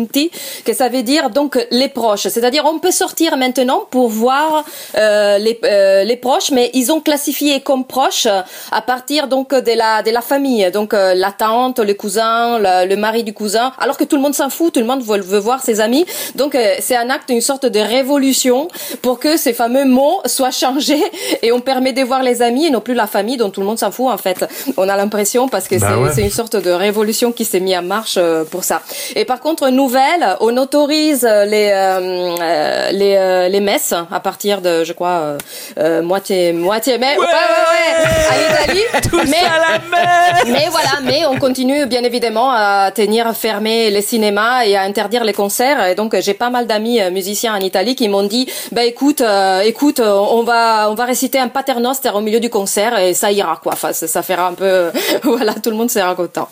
E: que ça veut dire donc les proches. C'est-à-dire on peut sortir maintenant pour voir euh, les, euh, les proches, mais ils ont classifié comme proches à partir donc de la, de la famille, donc euh, la tante, le cousin, le, le mari du cousin, alors que tout le monde s'en fout, tout le monde veut, veut voir ses amis. Donc euh, c'est un acte, une sorte de révolution pour que ces fameux mots soient changés et on permet de voir les amis et non plus la famille dont tout le monde s'en fout en fait. On a l'impression parce que
B: Bah
E: c'est
B: ouais.
E: une sorte de révolution qui s'est mise en marche euh, pour ça. Et par contre, nouvelle, on autorise euh, les euh, euh, les euh, les messes à partir de je crois euh, euh, moitié moitié mai. Ouais, ouais, ouais, mais,
C: à la mer
E: mais voilà, mais on continue bien évidemment à tenir fermés les cinémas et à interdire les concerts. Et donc j'ai pas mal d'amis musiciens en Italie qui m'ont dit, bah écoute, euh, écoute, on va on va réciter un paternoster au milieu du concert et ça ira quoi. Enfin, ça, ça fera un peu, voilà, tout le monde sera content.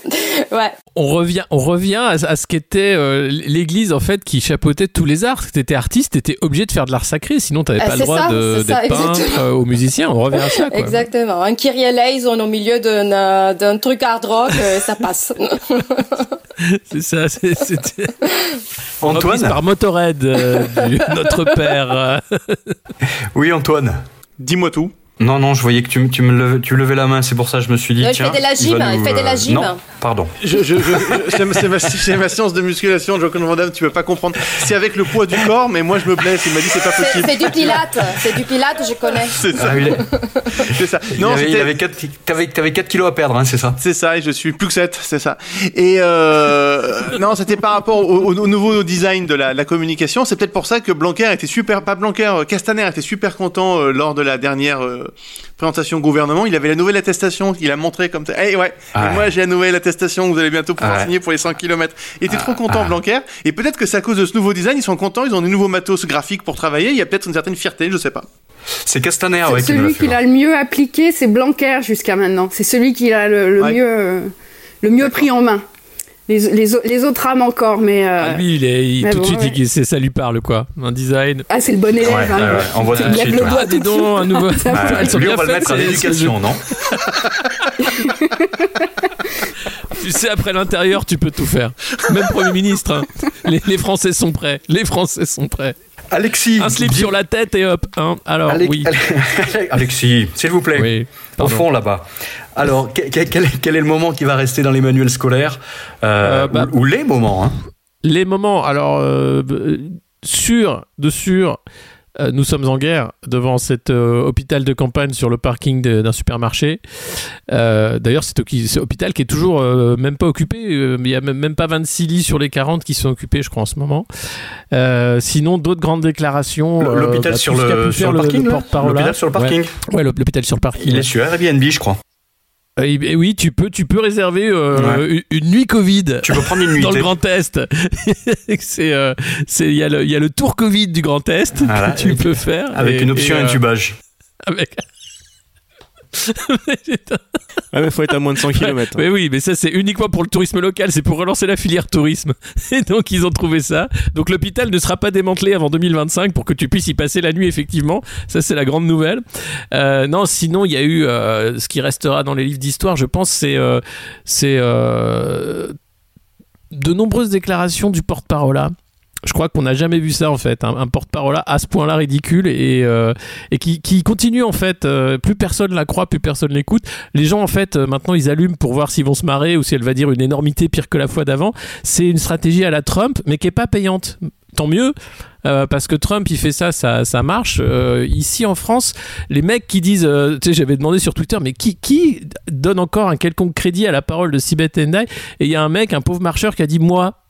E: Ouais.
C: On revient, on revient à, à ce qu'était euh, l'église en fait qui chapeautait tous les arts. T'étais artiste, t'étais obligé de faire de l'art sacré, sinon t'avais
E: Euh,
C: pas le droit
E: ça,
C: de-
E: c'est ça,
C: d'être peintre
E: exactement.
C: euh, ou musicien. On revient à ça. Quoi.
E: Exactement. Un Kyrie eleison au milieu d'un euh, d'un truc hard rock, euh, ça passe.
C: C'est ça. c'est- C'était
B: Antoine
C: par Motorhead, euh, du- notre père.
B: Oui, Antoine.
G: Dis-moi tout.
B: Non, non, je voyais que tu, tu me levais, tu levais la main, c'est pour ça que je me suis dit.
E: Non, il
B: tiens,
E: fait de la gym, il
B: nous,
E: fait de la
B: euh,
E: gym.
B: Non, pardon.
G: Je, je, je, je- c'est ma- c'est ma, c'est ma séance de musculation, Joaquin Van Damme, tu peux pas comprendre. C'est avec le poids du corps, mais moi je me blesse. Il m'a dit c'est pas possible.
E: c'est du pilate, c'est du pilate, je connais.
G: C'est ça.
B: Ah, il, est-
G: C'est ça.
B: il
G: Non,
B: avait, il
G: c'était-
B: avait 4, t'avais, t'avais 4 kilos à perdre, hein, c'est ça
G: C'est ça, et je suis plus que 7, c'est ça. Et euh, non, c'était par rapport au, au- au nouveau design de la, la communication. C'est peut-être pour ça que Blanquer était super, pas Blanquer, euh, Castaner était super content euh, lors de la dernière euh, présentation au gouvernement. Il avait la nouvelle attestation qu'il a montré comme ça. Eh ouais,
B: Ah
G: et
B: ouais.
G: moi j'ai la nouvelle attestation que vous allez bientôt pouvoir
B: Ah ouais.
G: signer pour les 100 km. Il était trop content,
B: ah.
G: Blanquer. Et peut-être que c'est à cause de ce nouveau design, ils sont contents, ils ont des nouveaux matos graphiques pour travailler. Il y a peut-être une certaine fierté, je sais pas.
B: C'est Castaner, ouais,
H: celui qui l'a le mieux appliqué, c'est Blanquer jusqu'à maintenant. C'est celui qui l'a le, le
G: Ouais.
H: mieux, euh, le mieux pris en main. Les, les, au- les autres âmes encore, mais. euh,
C: Ah, lui, il est, il-
H: mais
C: tout de suite,
H: ouais.
C: il- c'est- ça lui parle quoi. Un design.
H: Ah, c'est le bon élève.
B: Ouais,
H: hein,
B: ouais, on voit tout de suite,
H: le
C: Ah, dis donc, un nouveau.
H: Va.
C: Elles sont
B: lui,
C: bien
B: on va le
C: faites,
B: mettre à l'éducation, non
C: Tu sais, après l'intérieur, tu peux tout faire. Même Premier ministre. hein. Les, les Français sont prêts. Les Français sont prêts.
B: Alexis
C: Un slip sur la tête et hop. hein. Alors, oui.
B: Ale- Alexis, s'il vous plaît.
C: Oui,
B: Au fond, là-bas. Alors, que- que- quel, est- quel est le moment qui va rester dans les manuels scolaires euh,
C: Euh, bah-
B: ou, ou les moments hein?
C: Les moments, alors, euh, sûr, de sûr, euh, nous sommes en guerre devant cet euh, hôpital de campagne sur le parking d'un supermarché. Euh, D'ailleurs, cet hôpital qui est toujours même pas occupé, il y a même, pas 26 lits sur les 40 qui sont occupés, je crois, en ce moment. Sinon, d'autres grandes déclarations.
B: L'hôpital
C: bah,
B: sur le,
C: faire
B: sur le parking. L'hôpital sur le parking
C: Ouais, Ouais, l'hôpital sur le parking.
B: Il est sur Airbnb, je crois.
C: Euh, et- et oui, tu peux, tu peux réserver euh,
B: Ouais.
C: une, nuit Covid.
B: Tu peux prendre une
C: Dans le. Grand Est, c'est euh, c'est il y a le il y a le tour Covid du Grand Est
B: Voilà,
C: que tu peux faire
B: Avec
C: et-
B: une option
C: et, euh,
B: intubage.
C: avec
F: Ah, mais faut être à moins de 100 km.
C: Mais oui, mais ça c'est uniquement pour le tourisme local, c'est pour relancer la filière tourisme. Et donc ils ont trouvé ça. Donc l'hôpital ne sera pas démantelé avant 2025 pour que tu puisses y passer la nuit effectivement. Ça c'est la grande nouvelle. Euh, non, sinon il y a eu euh, ce qui restera dans les livres d'histoire, je pense, c'est euh, c'est de nombreuses déclarations du porte-parole. Je crois qu'on n'a jamais vu ça en fait, un, un porte-parole à ce point-là ridicule et, euh, qui, continue en fait. euh, plus personne la croit, plus personne l'écoute. Les gens en fait euh, maintenant ils allument pour voir s'ils vont se marrer ou si elle va dire une énormité pire que la fois d'avant. C'est une stratégie à la Trump, mais qui est pas payante. Tant mieux. parce que Trump il fait ça, ça, marche. Ici en France, les mecs qui disent, tu sais, j'avais demandé sur Twitter, mais qui, donne encore un quelconque crédit à la parole de Sibeth Endai Et il y a un mec, un pauvre marcheur, qui a dit moi.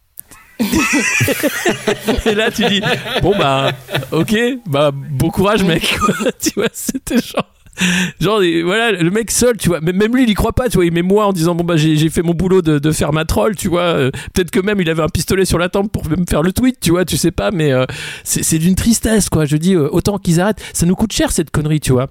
C: Et là tu dis bon bah ok bah bon courage mec. Tu vois c'était genre genre voilà le mec seul tu vois même lui il y croit pas tu vois. Il met moi en disant bon bah j'ai fait mon boulot de, de faire ma troll tu vois. Euh, peut-être que même il avait un pistolet sur la tempe pour me faire le tweet tu vois tu sais pas mais euh, c'est c'est d'une tristesse quoi. Je dis euh, autant qu'ils arrêtent. Ça nous coûte cher cette connerie tu vois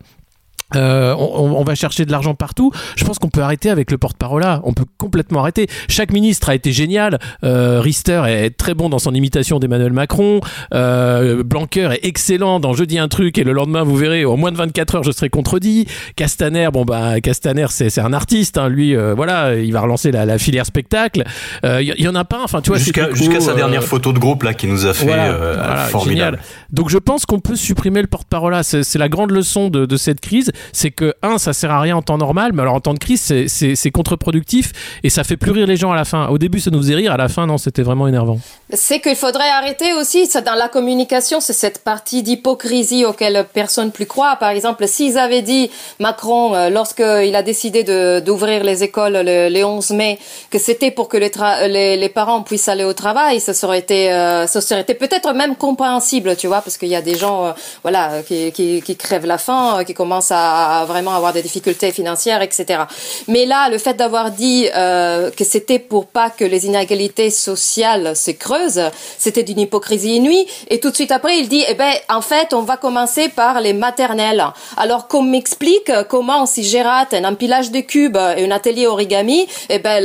C: euh, on, on va chercher de l'argent partout. Je pense qu'on peut arrêter avec le porte-parole là. On peut complètement arrêter. Chaque ministre a été génial. Euh, Rister est très bon dans son imitation d'Emmanuel Macron. Euh, Blanquer est excellent dans Je dis un truc et le lendemain vous verrez en moins de 24 heures je serai contredit. Castaner, bon bah Castaner c'est un artiste. hein. Lui euh, voilà il va relancer la, la filière spectacle. Il y, y en a pas. Enfin tu vois
B: Jusqu'à sa
C: euh,
B: dernière photo de groupe là qui nous a fait
C: voilà,
B: euh,
C: voilà,
B: formidable.
C: génial. Donc je pense qu'on peut supprimer le porte-parole là. C'est c'est la grande leçon de, de cette crise. C'est que, un, ça sert à rien en temps normal, mais alors en temps de crise, c'est- contre-productif et ça fait plus rire les gens à la fin. Au début, ça nous faisait rire, à la fin, non, c'était vraiment énervant.
E: C'est qu'il faudrait arrêter aussi, ça, dans la communication, c'est cette partie d'hypocrisie auquel personne plus croit. Par exemple, s'ils avaient dit, Macron, euh, lorsqu'il a décidé d'ouvrir les écoles le, les 11 mai, que c'était pour que les, les, les parents puissent aller au travail, ça serait été, euh, ça serait été peut-être même compréhensible, tu vois, parce qu'il y a des gens, euh, voilà, qui, qui, qui crèvent la faim, euh, qui commencent à à vraiment avoir des difficultés financières, etc. Mais là, le fait d'avoir dit euh, que c'était pour pas que les inégalités sociales se creusent, c'était d'une hypocrisie inouïe. Et tout de suite après, il dit, eh ben, en fait, on va commencer par les maternelles. Alors qu'on m'explique comment si j'ai raté un empilage de cubes et un atelier origami, eh ben,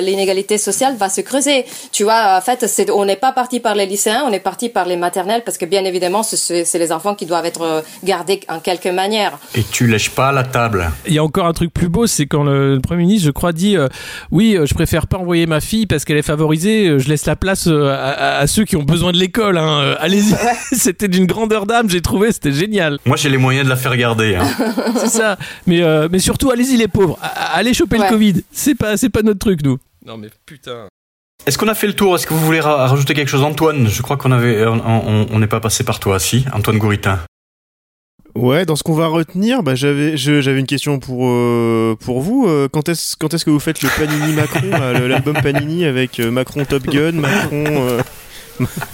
E: l'inégalité sociale va se creuser. Tu vois, en fait, c'est, on n'est pas parti par les lycéens, on est parti par les maternelles parce que bien évidemment, c'est les enfants qui doivent être gardés en quelque manière.
B: Lèches pas la table.
C: Il y a encore un truc plus beau, c'est quand le, Premier ministre, je crois, dit euh, Oui, euh, je préfère pas envoyer ma fille parce qu'elle est favorisée, euh, je laisse la place à, ceux qui ont besoin de l'école. Hein. Allez-y. c'était d'une grandeur d'âme, j'ai trouvé, c'était génial.
B: Moi, j'ai les moyens de la faire garder. Hein.
C: c'est ça. Mais, mais surtout, allez-y, les pauvres. Allez choper le Covid. C'est pas, pas notre truc, nous.
B: Non, mais putain. Est-ce qu'on a fait le tour? Est-ce que vous voulez rajouter quelque chose, Antoine Je crois qu'on avait, on n'est pas passé par toi, si Antoine Gouritin.
F: Ouais, dans ce qu'on va retenir, bah, j'avais j'avais une question pour euh, pour vous. Euh, quand est-ce quand est-ce que vous faites le Panini Macron, l'album Panini avec euh, Macron Top Gun, Macron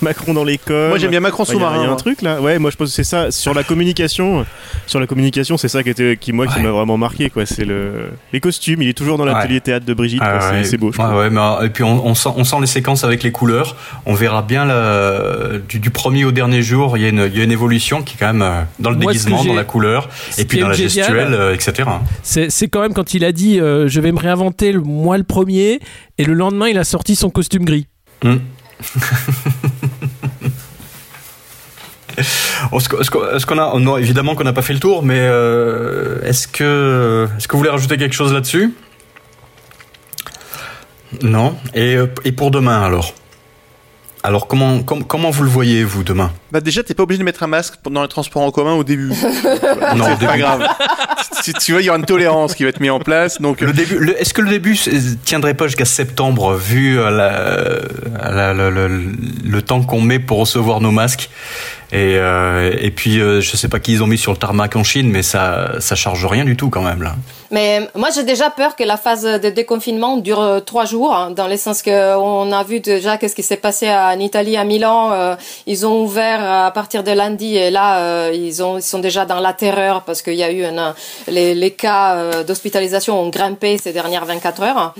F: Macron dans l'école.
G: Moi j'aime bien Macron sous-marin.
F: Il y, a un truc là. Ouais, moi je pense que c'est ça sur la communication. Sur la communication, c'est ça qui était qui moi qui m'a vraiment marqué quoi. C'est le les costumes. Il est toujours dans l'atelier théâtre de Brigitte. Ah c'est beau. Je
B: ouais, mais, et puis on, sent, on, sent, les séquences avec les couleurs. On verra bien la, du, premier au dernier jour. Il y, a une, il y a une évolution qui est quand même euh, dans le déguisement, dans la couleur, et puis dans la gestuelle, euh, etc.
C: C'est quand même quand il a dit euh, je vais me réinventer le, moi le premier, et le lendemain il a sorti son costume gris. Hum.
B: Est-ce qu'on a, non, évidemment qu'on n'a pas fait le tour, mais euh, est-ce que, est-ce que vous voulez rajouter quelque chose là-dessus? Non. Et, euh, et pour demain alors? Alors comment, comment vous le voyez vous demain?
G: Bah déjà t'es pas obligé de mettre un masque dans les transports en commun au début. non, c'est pas grave. tu, tu vois il y aura une tolérance qui va être mise en place. Donc
B: le début, est-ce que le début tiendrait pas jusqu'à septembre vu euh, la, le temps qu'on met pour recevoir nos masques? Et, euh, et puis, euh, je sais pas qui ils ont mis sur le tarmac en Chine, mais ça, ça charge rien du tout quand même.
E: Mais moi, j'ai déjà peur que la phase de déconfinement dure euh, trois jours, hein, dans le sens que on a vu déjà qu'est-ce qui s'est passé en Italie, à Milan. Euh, ils ont ouvert à partir de lundi et là, euh, ils, ont, ils sont déjà dans la terreur parce qu'il y a eu les, les cas d'hospitalisation ont grimpé ces dernières 24 heures.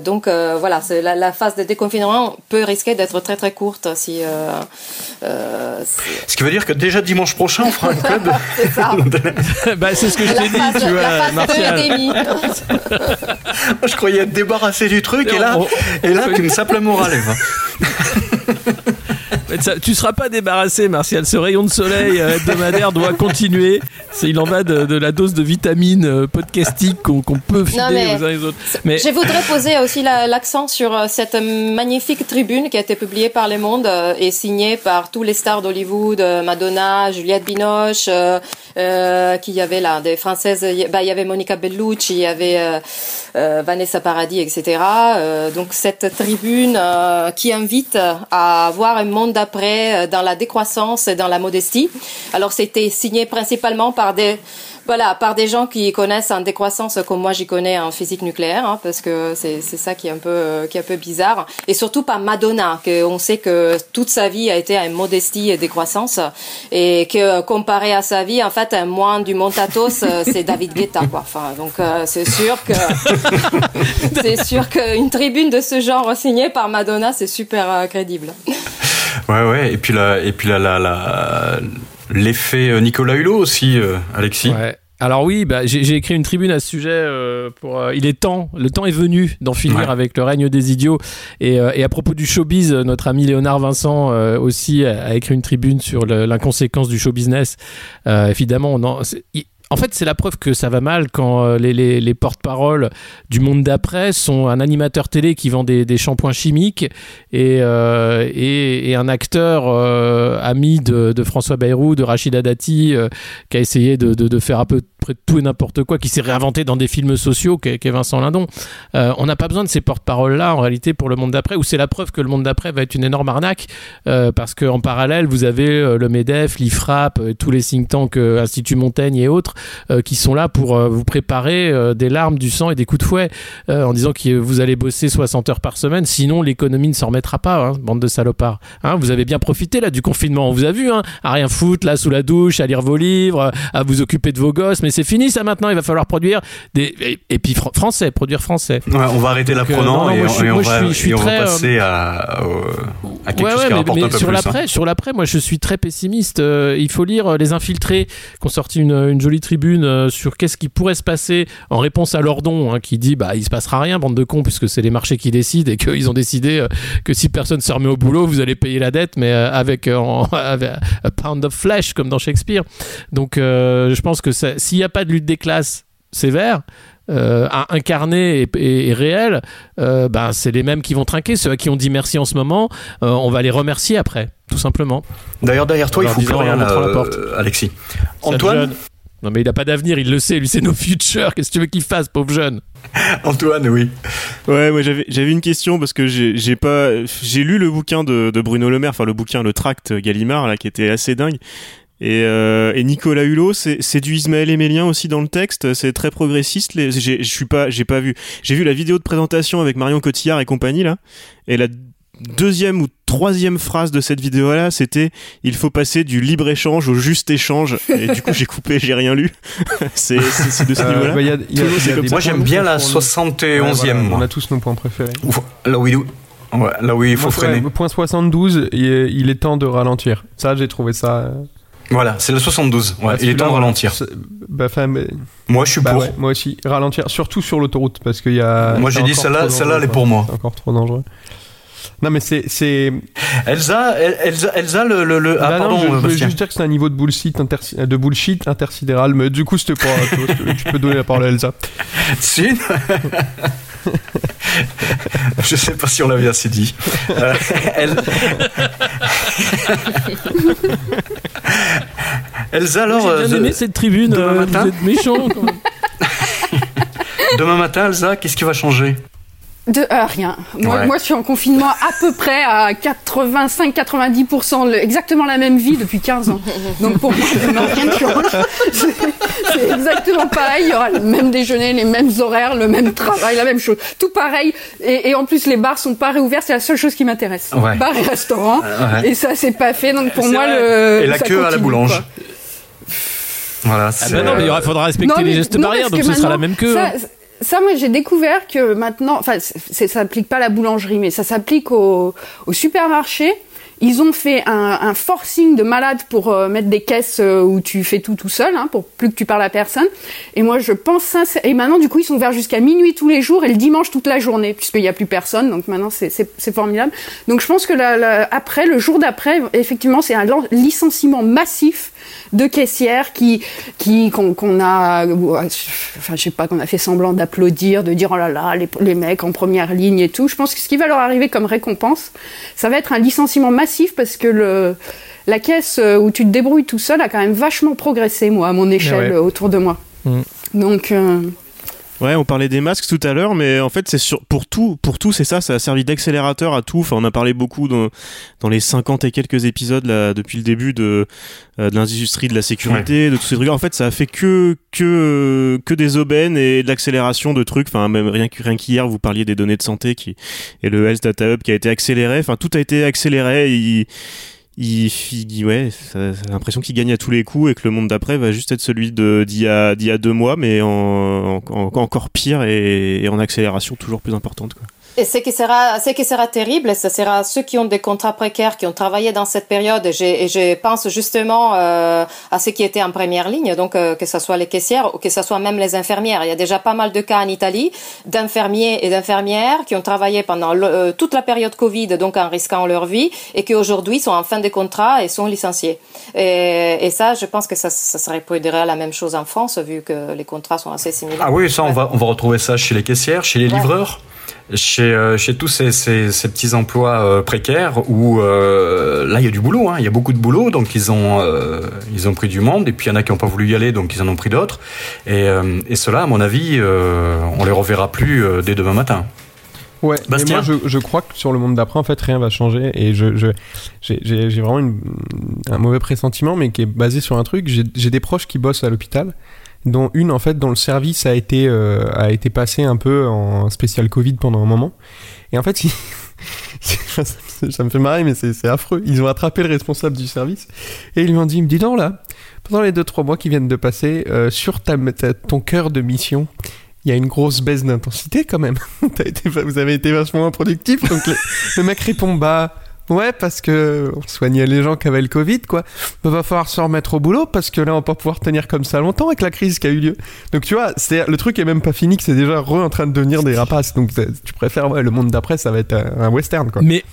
E: donc voilà, la, la, phase de déconfinement peut risquer d'être très très courte si.
B: Ce qui veut dire que déjà dimanche prochain, on fera un club.
E: c'est ça.
C: bah, c'est ce que je t'ai dit, tu vois. Moi,
B: je croyais être débarrassé du truc, et là, et là, tu me sapes la morale, Eva.
C: tu seras pas débarrassé, Martial. Ce rayon de soleil euh, hebdomadaire doit continuer. Il en va de, la dose de vitamines euh, podcastique qu'on, peut filer aux uns et aux autres.
E: Mais... Je voudrais poser aussi l'accent sur euh, cette magnifique tribune qui a été publiée par Le Monde et signée par tous les stars d'Hollywood, Madonna, Juliette Binoche, qui y avait là des françaises. Bah, il y avait Monica Bellucci, il y avait Vanessa Paradis, etc. donc cette tribune qui invite à avoir un monde après euh, dans la décroissance et dans la modestie. Alors c'était signé principalement par des voilà, par des gens qui connaissent en décroissance comme moi j'y connais en physique nucléaire, hein, parce que c'est ça qui est un peu euh, qui est un peu bizarre, et surtout par Madonna, que on sait que toute sa vie a été en modestie et décroissance, et que comparé à sa vie, en fait, un moine du Montatos, euh, c'est David Guetta, quoi. Enfin, donc c'est sûr que c'est sûr qu'une tribune de ce genre signée par Madonna, c'est super crédible.
B: Ouais, ouais. Et puis la, et puis la, la, l'effet euh, Nicolas Hulot aussi, euh, Alexis.
C: Ouais. Alors oui, bah, j'ai écrit une tribune à ce sujet. Euh, pour, il est temps, le temps est venu d'en finir avec le règne des idiots. Et, et, à propos du showbiz, notre ami Léonard Vincent aussi a, écrit une tribune sur l'inconséquence du show business. évidemment, on en, en fait, c'est la preuve que ça va mal quand euh, les, les, porte-paroles du monde d'après sont un animateur télé qui vend des, shampoings chimiques et, euh, un acteur euh, ami de, François Bayrou, de Rachida Dati, qui a essayé de, de, faire un peu près tout et n'importe quoi, qui s'est réinventé dans des films sociaux, qu'est Vincent Lindon. on n'a pas besoin de ces porte-paroles-là, en réalité, pour le monde d'après, où c'est la preuve que le monde d'après va être une énorme arnaque, parce qu'en parallèle, vous avez le MEDEF, l'IFRAP, tous les think tanks, Institut Montaigne et autres, qui sont là pour euh, vous préparer euh, des larmes, du sang et des coups de fouet euh, en disant que vous allez bosser 60 heures par semaine, sinon l'économie ne s'en remettra pas, hein, bande de salopards. Hein, vous avez bien profité là du confinement, on vous a vu, hein, à rien foutre là sous la douche, à lire vos livres, à vous occuper de vos gosses, mais c'est fini ça maintenant, il va falloir produire des et, et puis fr- français, produire français.
B: Ouais, on va arrêter
C: euh,
B: l'apprenant et, et on
C: moi, je
B: va,
C: suis- je suis
B: et on va
C: très, euh,
B: passer à, quelque
C: Ouais,
B: chose
C: ouais,
B: qui
C: mais-
B: rapporte
C: mais
B: un peu
C: sur l'après, sur l'après, moi je suis très pessimiste. Euh, il faut lire euh, Les Infiltrés, qui ont sorti une, une jolie tribune euh, sur qu'est-ce qui pourrait se passer en réponse à Lordon, hein, qui dit bah il se passera rien, bande de cons, puisque c'est les marchés qui décident et qu'ils ont décidé euh, que si personne se remet au boulot, vous allez payer la dette, mais euh, avec, euh, en- avec a pound of flesh comme dans Shakespeare. Donc euh, je pense que s'il n'y a pas de lutte des classes sévère. euh, à incarner et, et- et réel, euh, ben, c'est les mêmes qui vont trinquer. Ceux à qui on dit merci en ce moment, euh, on va les remercier après, tout simplement.
B: D'ailleurs, derrière toi, il faut plus rien,
C: la porte.
B: Alexis. Antoine.
C: Non mais il a pas d'avenir, il le sait, lui c'est nos futurs. Qu'est-ce que tu veux qu'il fasse, pauvre jeune?
B: Antoine, oui.
F: Ouais, moi j'avais j'avais une question parce que j'ai j'ai pas j'ai lu le bouquin de, de Bruno Le Maire, enfin le bouquin le tract Gallimard là qui était assez dingue. Et, euh, et Nicolas Hulot, c'est du Ismaël Émélien aussi dans le texte. C'est très progressiste. Je suis pas, j'ai pas vu. J'ai vu la vidéo de présentation avec Marion Cotillard et compagnie là. Et la deuxième ou troisième phrase de cette vidéo là, c'était il faut passer du libre échange au juste échange. Et du coup j'ai coupé, j'ai rien lu. c'est de ce
D: Euh,
F: niveau-là.
D: bah.
B: Moi, j'aime bien la
D: Ouais,
B: 71e,
D: voilà,
B: moi.
D: On a tous nos points préférés.
B: Ouf, Là où il, ouais, là où il faut
D: Moi,
B: freiner.
D: ouais, point 72, il est, il est temps de ralentir. Ça, j'ai trouvé ça. euh,
B: Voilà, c'est le 72. Ouais,
D: ouais,
B: il est temps de ralentir.
D: Bah, mais-
B: Moi, je suis
D: bah
B: pour.
D: ouais, moi aussi. Ralentir, surtout sur l'autoroute, parce qu'il y a.
B: Moi, j'ai dit celle-là,
D: dangereux,
B: elle est pour moi.
D: C'est encore trop dangereux. Non, mais c'est. c'est...
B: Elsa, El- Elsa, Elsa, le, le, le- ah
D: Bah non,
B: pardon,
D: je, je
B: euh,
D: voulais juste dire que c'est un niveau de bullshit, de bullshit intersidéral, mais du coup, c'était pas. tu vois, tu peux donner la parole à Elsa.
B: Si. je sais pas si on l'avait assez dit. Euh, elle- Elsa, alors,
C: J'ai bien
B: euh,
C: aimé cette tribune,
B: demain
C: euh,
B: matin
C: vous êtes méchant. quand même.
B: demain matin, Elsa, qu'est-ce qui va changer?
H: De euh, rien. Moi,
B: Ouais.
H: moi, je suis en confinement à peu près à 85-90%, le- exactement la même vie depuis 15 ans. Donc pour moi, rien ne change. C'est exactement pareil. Il y aura le même déjeuner, les mêmes horaires, le même travail, la même chose. Tout pareil. Et, et en plus, les bars sont pas réouverts. C'est la seule chose qui m'intéresse.
B: Ouais.
H: Bar et restaurant.
B: Ouais.
H: Et ça, c'est pas fait. Donc pour moi,
B: vrai.
H: le
B: Et la
H: ça
B: queue à la boulange.
H: quoi.
B: Voilà,
C: Ah bah non, mais il faudra respecter
H: Non,
C: les gestes
H: non,
C: barrières, donc ce sera la même queue.
H: Ça,
C: hein.
H: Ça, moi, j'ai découvert que maintenant, enfin, ça s'applique pas à la boulangerie, mais ça s'applique au, au supermarché. Ils ont fait un, forcing de malade pour euh, mettre des caisses euh, où tu fais tout tout seul, hein, pour plus que tu parles à personne. Et moi, je pense sincère- Et maintenant, du coup, ils sont ouverts jusqu'à minuit tous les jours et le dimanche toute la journée, puisqu'il n'y a plus personne. Donc maintenant, c'est- formidable. Donc je pense que après, le jour d'après, effectivement, c'est un licenciement massif de caissières qui qui qu'on qu'on a enfin je sais pas qu'on a fait semblant d'applaudir de dire oh là là les, les mecs en première ligne et tout je pense que ce qui va leur arriver comme récompense ça va être un licenciement massif parce que le la caisse euh, où tu te débrouilles tout seul a quand même vachement progressé moi à mon échelle
F: ouais.
H: euh, autour de moi
C: Mm.
H: donc euh,
F: Ouais, on parlait des masques tout à l'heure, mais en fait, c'est sur, pour tout, pour tout, c'est ça, ça a servi d'accélérateur à tout. Enfin, on a parlé beaucoup dans, dans les 50 et quelques épisodes là, depuis le début de, euh, de l'industrie de la sécurité, de tous ces trucs. En fait, ça a fait que, que, que des aubaines et de l'accélération de trucs. Enfin, même rien que, rien qu'hier, vous parliez des données de santé qui, et le Health Data Hub qui a été accéléré. Enfin, tout a été accéléré. Il, il- ouais, a l'impression qu'il gagne à tous les coups et que le monde d'après va juste être celui d'il y y a deux mois, mais en, en- encore pire et, et en accélération toujours plus importante. Quoi.
E: Et ce qui sera, ce qui sera terrible, ce sera ceux qui ont des contrats précaires, qui ont travaillé dans cette période. Et, j'ai- et je pense justement euh, à ceux qui étaient en première ligne, donc euh, que ce soit les caissières ou que ce soit même les infirmières. Il y a déjà pas mal de cas en Italie d'infirmiers et d'infirmières qui ont travaillé pendant le- euh, toute la période Covid, donc en risquant leur vie, et qui aujourd'hui sont en fin de contrat et sont licenciés. Et, et ça, je pense que ça, ça se reproduirait la même chose en France, vu que les contrats sont assez similaires.
B: Ah oui, ça, on va, on va retrouver ça chez les caissières, chez les
E: Ouais.
B: Chez, euh, chez tous ces, ces, ces petits emplois euh, précaires où euh, là, il y a du boulot, hein, il y a beaucoup de boulot, donc ils ont, ils ont pris du monde, et puis il y en a qui n'ont pas voulu y aller, donc ils en ont pris d'autres. Et, et cela, à mon avis, on les reverra plus dès demain matin.
D: Ouais, mais moi je, je crois que sur le monde d'après, en fait, rien va changer. Et je, j'ai, vraiment une- un mauvais pressentiment, mais qui est basé sur un truc. J'ai des proches qui bossent à l'hôpital, dont une, en fait, dont le service a été, euh, a été passé un peu en spécial Covid pendant un moment. Et en fait, ça, me fait marrer, mais c'est, affreux. Ils ont attrapé le responsable du service et ils lui ont dit, dis donc là, pendant les 2-3 mois qui viennent de passer, euh, sur ton cœur de mission, il y a une grosse baisse d'intensité quand même. Vous avez été vachement moins productif. Donc le, le mec répond bah ouais parce que on soignait les gens qui avaient le Covid quoi. Bah, va falloir se remettre au boulot parce que là on va pas pouvoir tenir comme ça longtemps avec la crise qui a eu lieu. Donc tu vois, c'est le truc est même pas fini que c'est déjà re en train de devenir des rapaces. Donc tu préfères ouais le monde d'après ça va être un, un western quoi.
C: Mais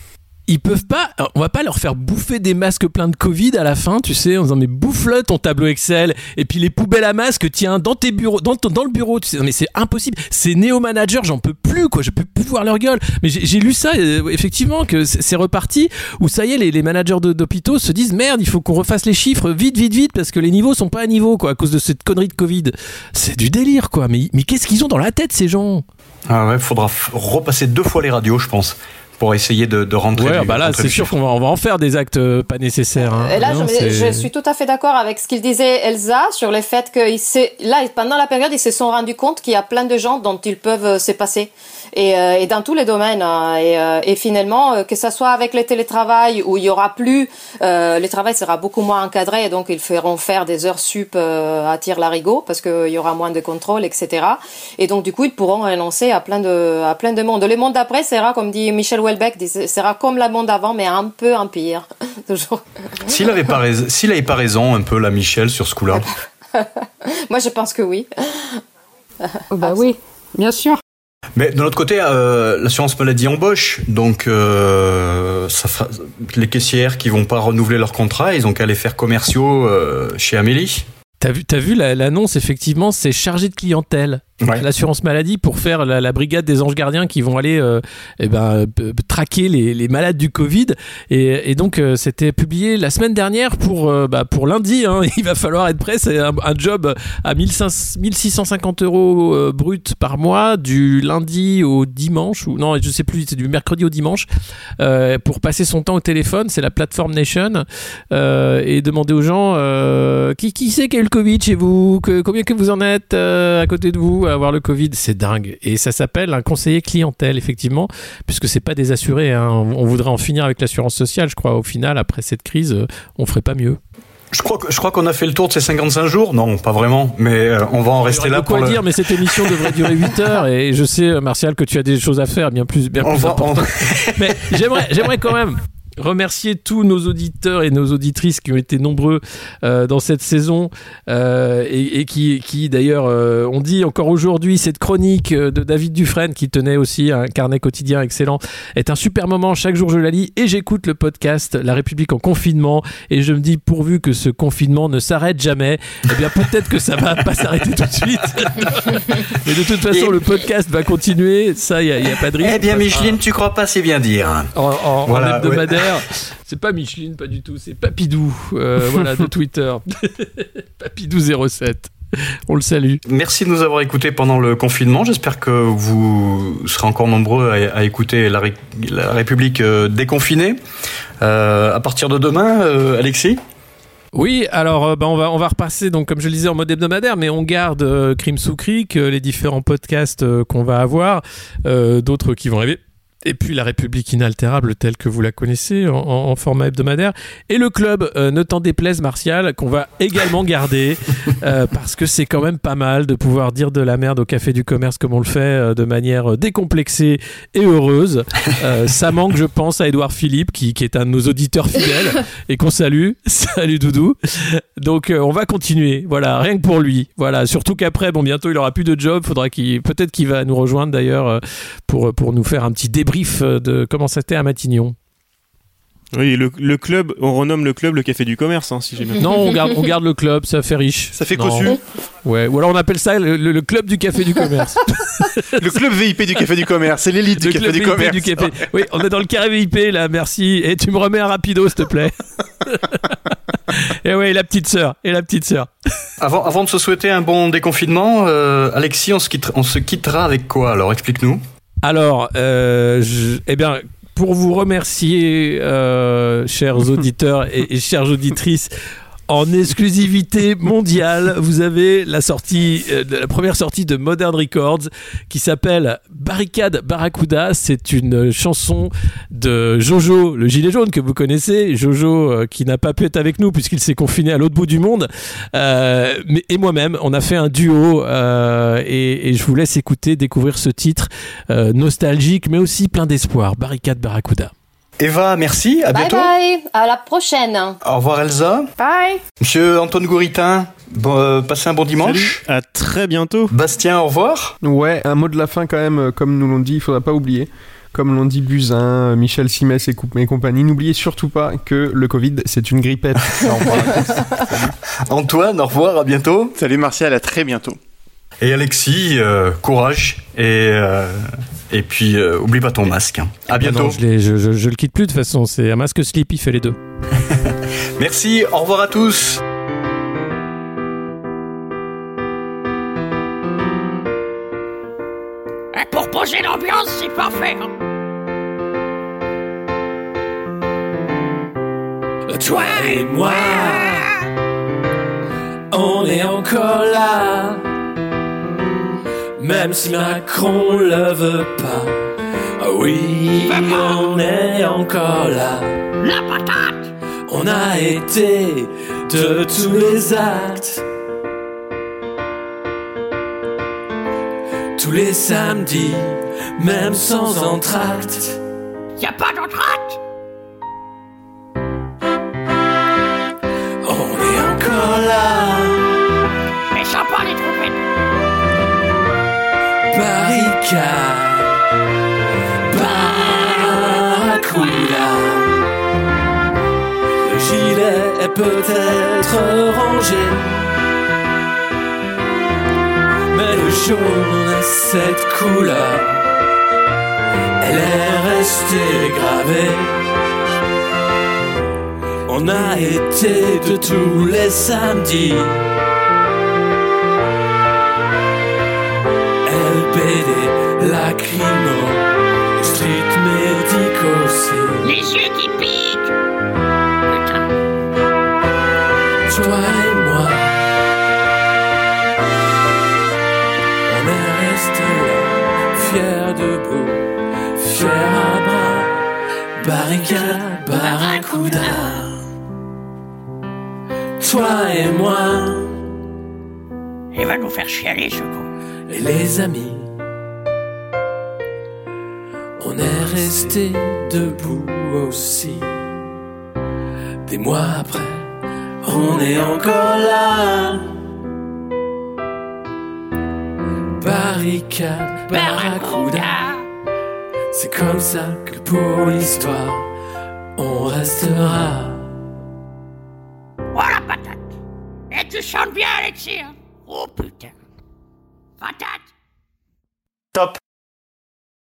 C: ils peuvent pas, on va pas leur faire bouffer des masques pleins de Covid à la fin, tu sais, en disant mais bouffe-le ton tableau Excel et puis les poubelles à masques, tiens, dans tes bureaux, dans, le bureau, tu sais, mais c'est impossible. Ces néo-managers, j'en peux plus, quoi, je peux plus voir leur gueule. Mais j'ai lu ça, euh, effectivement, que c'est reparti, où ça y est, les, managers d'hôpitaux se disent merde, il faut qu'on refasse les chiffres vite, vite, vite, parce que les niveaux sont pas à niveau, quoi, à cause de cette connerie de Covid. C'est du délire, quoi. Mais, mais qu'est-ce qu'ils ont dans la tête, ces gens?
B: Ah ouais, faudra repasser deux fois les radios, je pense, pour essayer de, de rentrer.
C: Ouais,
B: du-
C: bah là, c'est sûr qu'on va, on va en faire des actes euh, pas nécessaires. hein.
E: Et là,
C: Non,
E: je, suis tout à fait d'accord avec ce qu'il disait Elsa sur le fait que il là, pendant la période, ils se sont rendus compte qu'il y a plein de gens dont ils peuvent euh, se passer. Et, euh, et dans tous les domaines. hein. Et, euh, et finalement, euh, que ça soit avec le télétravail où il y aura plus, euh, le travail sera beaucoup moins encadré, et donc ils feront faire des heures sup euh, à tir larigot parce qu'il y aura moins de contrôle, etc. Et donc du coup, ils pourront renoncer à plein de, à plein de monde. Le monde d'après sera, comme dit Michel Houellebecq, sera comme le monde d'avant, mais un peu en pire. Toujours.
B: S'il avait pas raison, s'il avait pas raison un peu la Michel sur ce coup-là.
E: Moi, je pense que oui.
H: bah oui, bien sûr.
B: Mais de l'autre côté, euh, l'assurance maladie embauche, donc euh, les caissières qui vont pas renouveler leur contrat, ils ont qu'à aller faire commerciaux euh, chez Amélie.
C: T'as vu, l'annonce, effectivement, c'est chargé de clientèle.
B: Ouais.
C: L'assurance maladie pour faire la, brigade des anges gardiens qui vont aller euh, eh ben, traquer les, les malades du Covid. Et, donc, euh, c'était publié la semaine dernière pour, euh, bah, pour lundi. hein. Il va falloir être prêt. C'est un, job à 1500 1650 euros brut par mois, du lundi au dimanche. Ou non, je sais plus, c'est du mercredi au dimanche. pour passer son temps au téléphone. C'est la plateforme Nation. et demander aux gens qui, qui c'est qui a eu le Covid chez vous? Que, Combien que vous en êtes à côté de vous? À avoir le Covid C'est dingue. Et ça s'appelle un conseiller clientèle, effectivement, puisque c'est pas des assurés. hein. On, on voudrait en finir avec l'assurance sociale, je crois. Au final, après cette crise, euh, on ferait pas mieux.
B: Je crois, que- je crois qu'on a fait le tour de ces 55 jours. Non, pas vraiment, mais euh, on va en rester là pour
C: à
B: le...
C: dire, mais cette émission devrait durer 8 heures. Et je sais, euh, Martial, que tu as des choses à faire bien plus, bien
B: On
C: plus
B: va-
C: importantes. Mais j'aimerais, j'aimerais quand même remercier tous nos auditeurs et nos auditrices qui ont été nombreux euh, dans cette saison euh, et, et qui, qui d'ailleurs euh, ont dit encore aujourd'hui cette chronique euh, de David Dufresne qui tenait aussi un carnet quotidien excellent est un super moment. Chaque jour je la lis et j'écoute le podcast La République en confinement. Et je me dis pourvu que ce confinement ne s'arrête jamais eh bien peut-être que ça va pas s'arrêter tout de suite. Mais de toute façon le podcast va continuer. Ça il n'y a, y a pas de risque.
B: Eh bien, Micheline, tu crois pas c'est bien dire.
C: en, en- en
B: Voilà,
C: C'est pas Micheline, pas du tout, c'est Papidou, euh, voilà, de Twitter. Papidou07. On le salue.
B: Merci de nous avoir écoutés pendant le confinement. J'espère que vous serez encore nombreux à, à écouter la, Ré- la République euh, déconfinée. Euh, à partir de demain, euh, Alexis?
C: Oui, alors euh, bah, on, va, on va repasser, donc, comme je le disais, en mode hebdomadaire, mais on garde euh, Crime sous euh, les différents podcasts euh, qu'on va avoir, euh, d'autres qui vont arriver. Et puis la République inaltérable telle que vous la connaissez en, format hebdomadaire. Et le club, euh, ne t'en déplaise Martial, qu'on va également garder euh, parce que c'est quand même pas mal de pouvoir dire de la merde au café du commerce comme on le fait euh, de manière décomplexée et heureuse. Ça manque, je pense, à Édouard Philippe qui, qui est un de nos auditeurs fidèles et qu'on salue. Salut Doudou. Donc on va continuer. Voilà, rien que pour lui. Voilà, surtout qu'après, bon, bientôt il aura plus de job. Faudra qu'il, peut-être qu'il va nous rejoindre d'ailleurs pour pour nous faire un petit débrief euh, de comment c'était à Matignon.
F: Oui, le, le club, on renomme le club le café du commerce, hein, si j'ai bien
C: Non, on garde, on garde le club, ça fait riche.
G: Ça fait cossu.
C: Ouais, ou alors on appelle ça le, le- le club du café du commerce.
G: Le club VIP du Café du Commerce, c'est l'élite du Café du Commerce.
C: du café. Oui, on est dans le carré VIP là, merci. Et tu me remets un rapido, s'il te plaît. et ouais, et la petite sœur, et la petite sœur.
B: avant, avant de se souhaiter un bon déconfinement, euh, Alexis, on se, quittera, on se quittera avec quoi Alors, explique-nous.
I: Alors, euh, je- eh bien, pour vous remercier, euh, chers auditeurs et, et chères auditrices, en exclusivité mondiale, vous avez la sortie, euh, la première sortie de Modern Records qui s'appelle Barricade Barracuda. C'est une chanson de Jojo, le gilet jaune que vous connaissez. Jojo euh, qui n'a pas pu être avec nous puisqu'il s'est confiné à l'autre bout du monde. Euh, mais, et moi-même, on a fait un duo euh, et, et je vous laisse écouter, découvrir ce titre euh, nostalgique mais aussi plein d'espoir. Barricade Barracuda.
B: Eva, merci, à
E: Bye
B: bientôt.
E: bye, à la prochaine.
B: Au revoir Elsa.
H: Bye.
B: Monsieur Antoine Gouritin, bon, euh, passez un bon dimanche.
F: À très bientôt.
B: Bastien, au revoir.
D: Ouais, un mot de la fin quand même, euh, comme nous l'ont dit, il faudra pas oublier. Comme l'ont dit Buzyn, euh, Michel Simès et, et compagnie, n'oubliez surtout pas que le Covid, c'est une grippette. Au revoir.
B: Antoine, au revoir, à bientôt.
G: Salut Martial, à très bientôt.
B: Et Alexis, euh, courage et, euh, et puis euh, oublie pas ton masque. hein. À bientôt.
I: Non, je, je, je- je le quitte plus de toute façon. C'est un masque slip, il fait les deux.
B: Merci, au revoir à tous.
J: Et pour poser l'ambiance, c'est parfait. hein.
C: Toi et moi, on est encore là. Même si Macron le veut pas. Ah oui, on est encore là.
J: La patate
C: On a été de tous les actes. Tous les samedis, même sans entracte.
J: Y a pas d'entracte
C: Barracuda. Le gilet est peut-être rangé, mais le jaune a cette couleur. Elle est restée gravée. On a été de tous les samedis. LBD, lacrymo, street médico aussi.
J: Les yeux qui piquent. Putain.
C: Toi et moi, on est restés là, fiers debout, fiers à bras, barricade, barracuda. Toi et moi,
J: Il va nous faire chialer ce con.
C: Et les amis. Resté debout aussi. Des mois après, on est encore là. Barricade, barracuda. C'est comme ça que pour l'histoire, on restera.
J: Oh la patate Et tu chantes bien Alexis Oh putain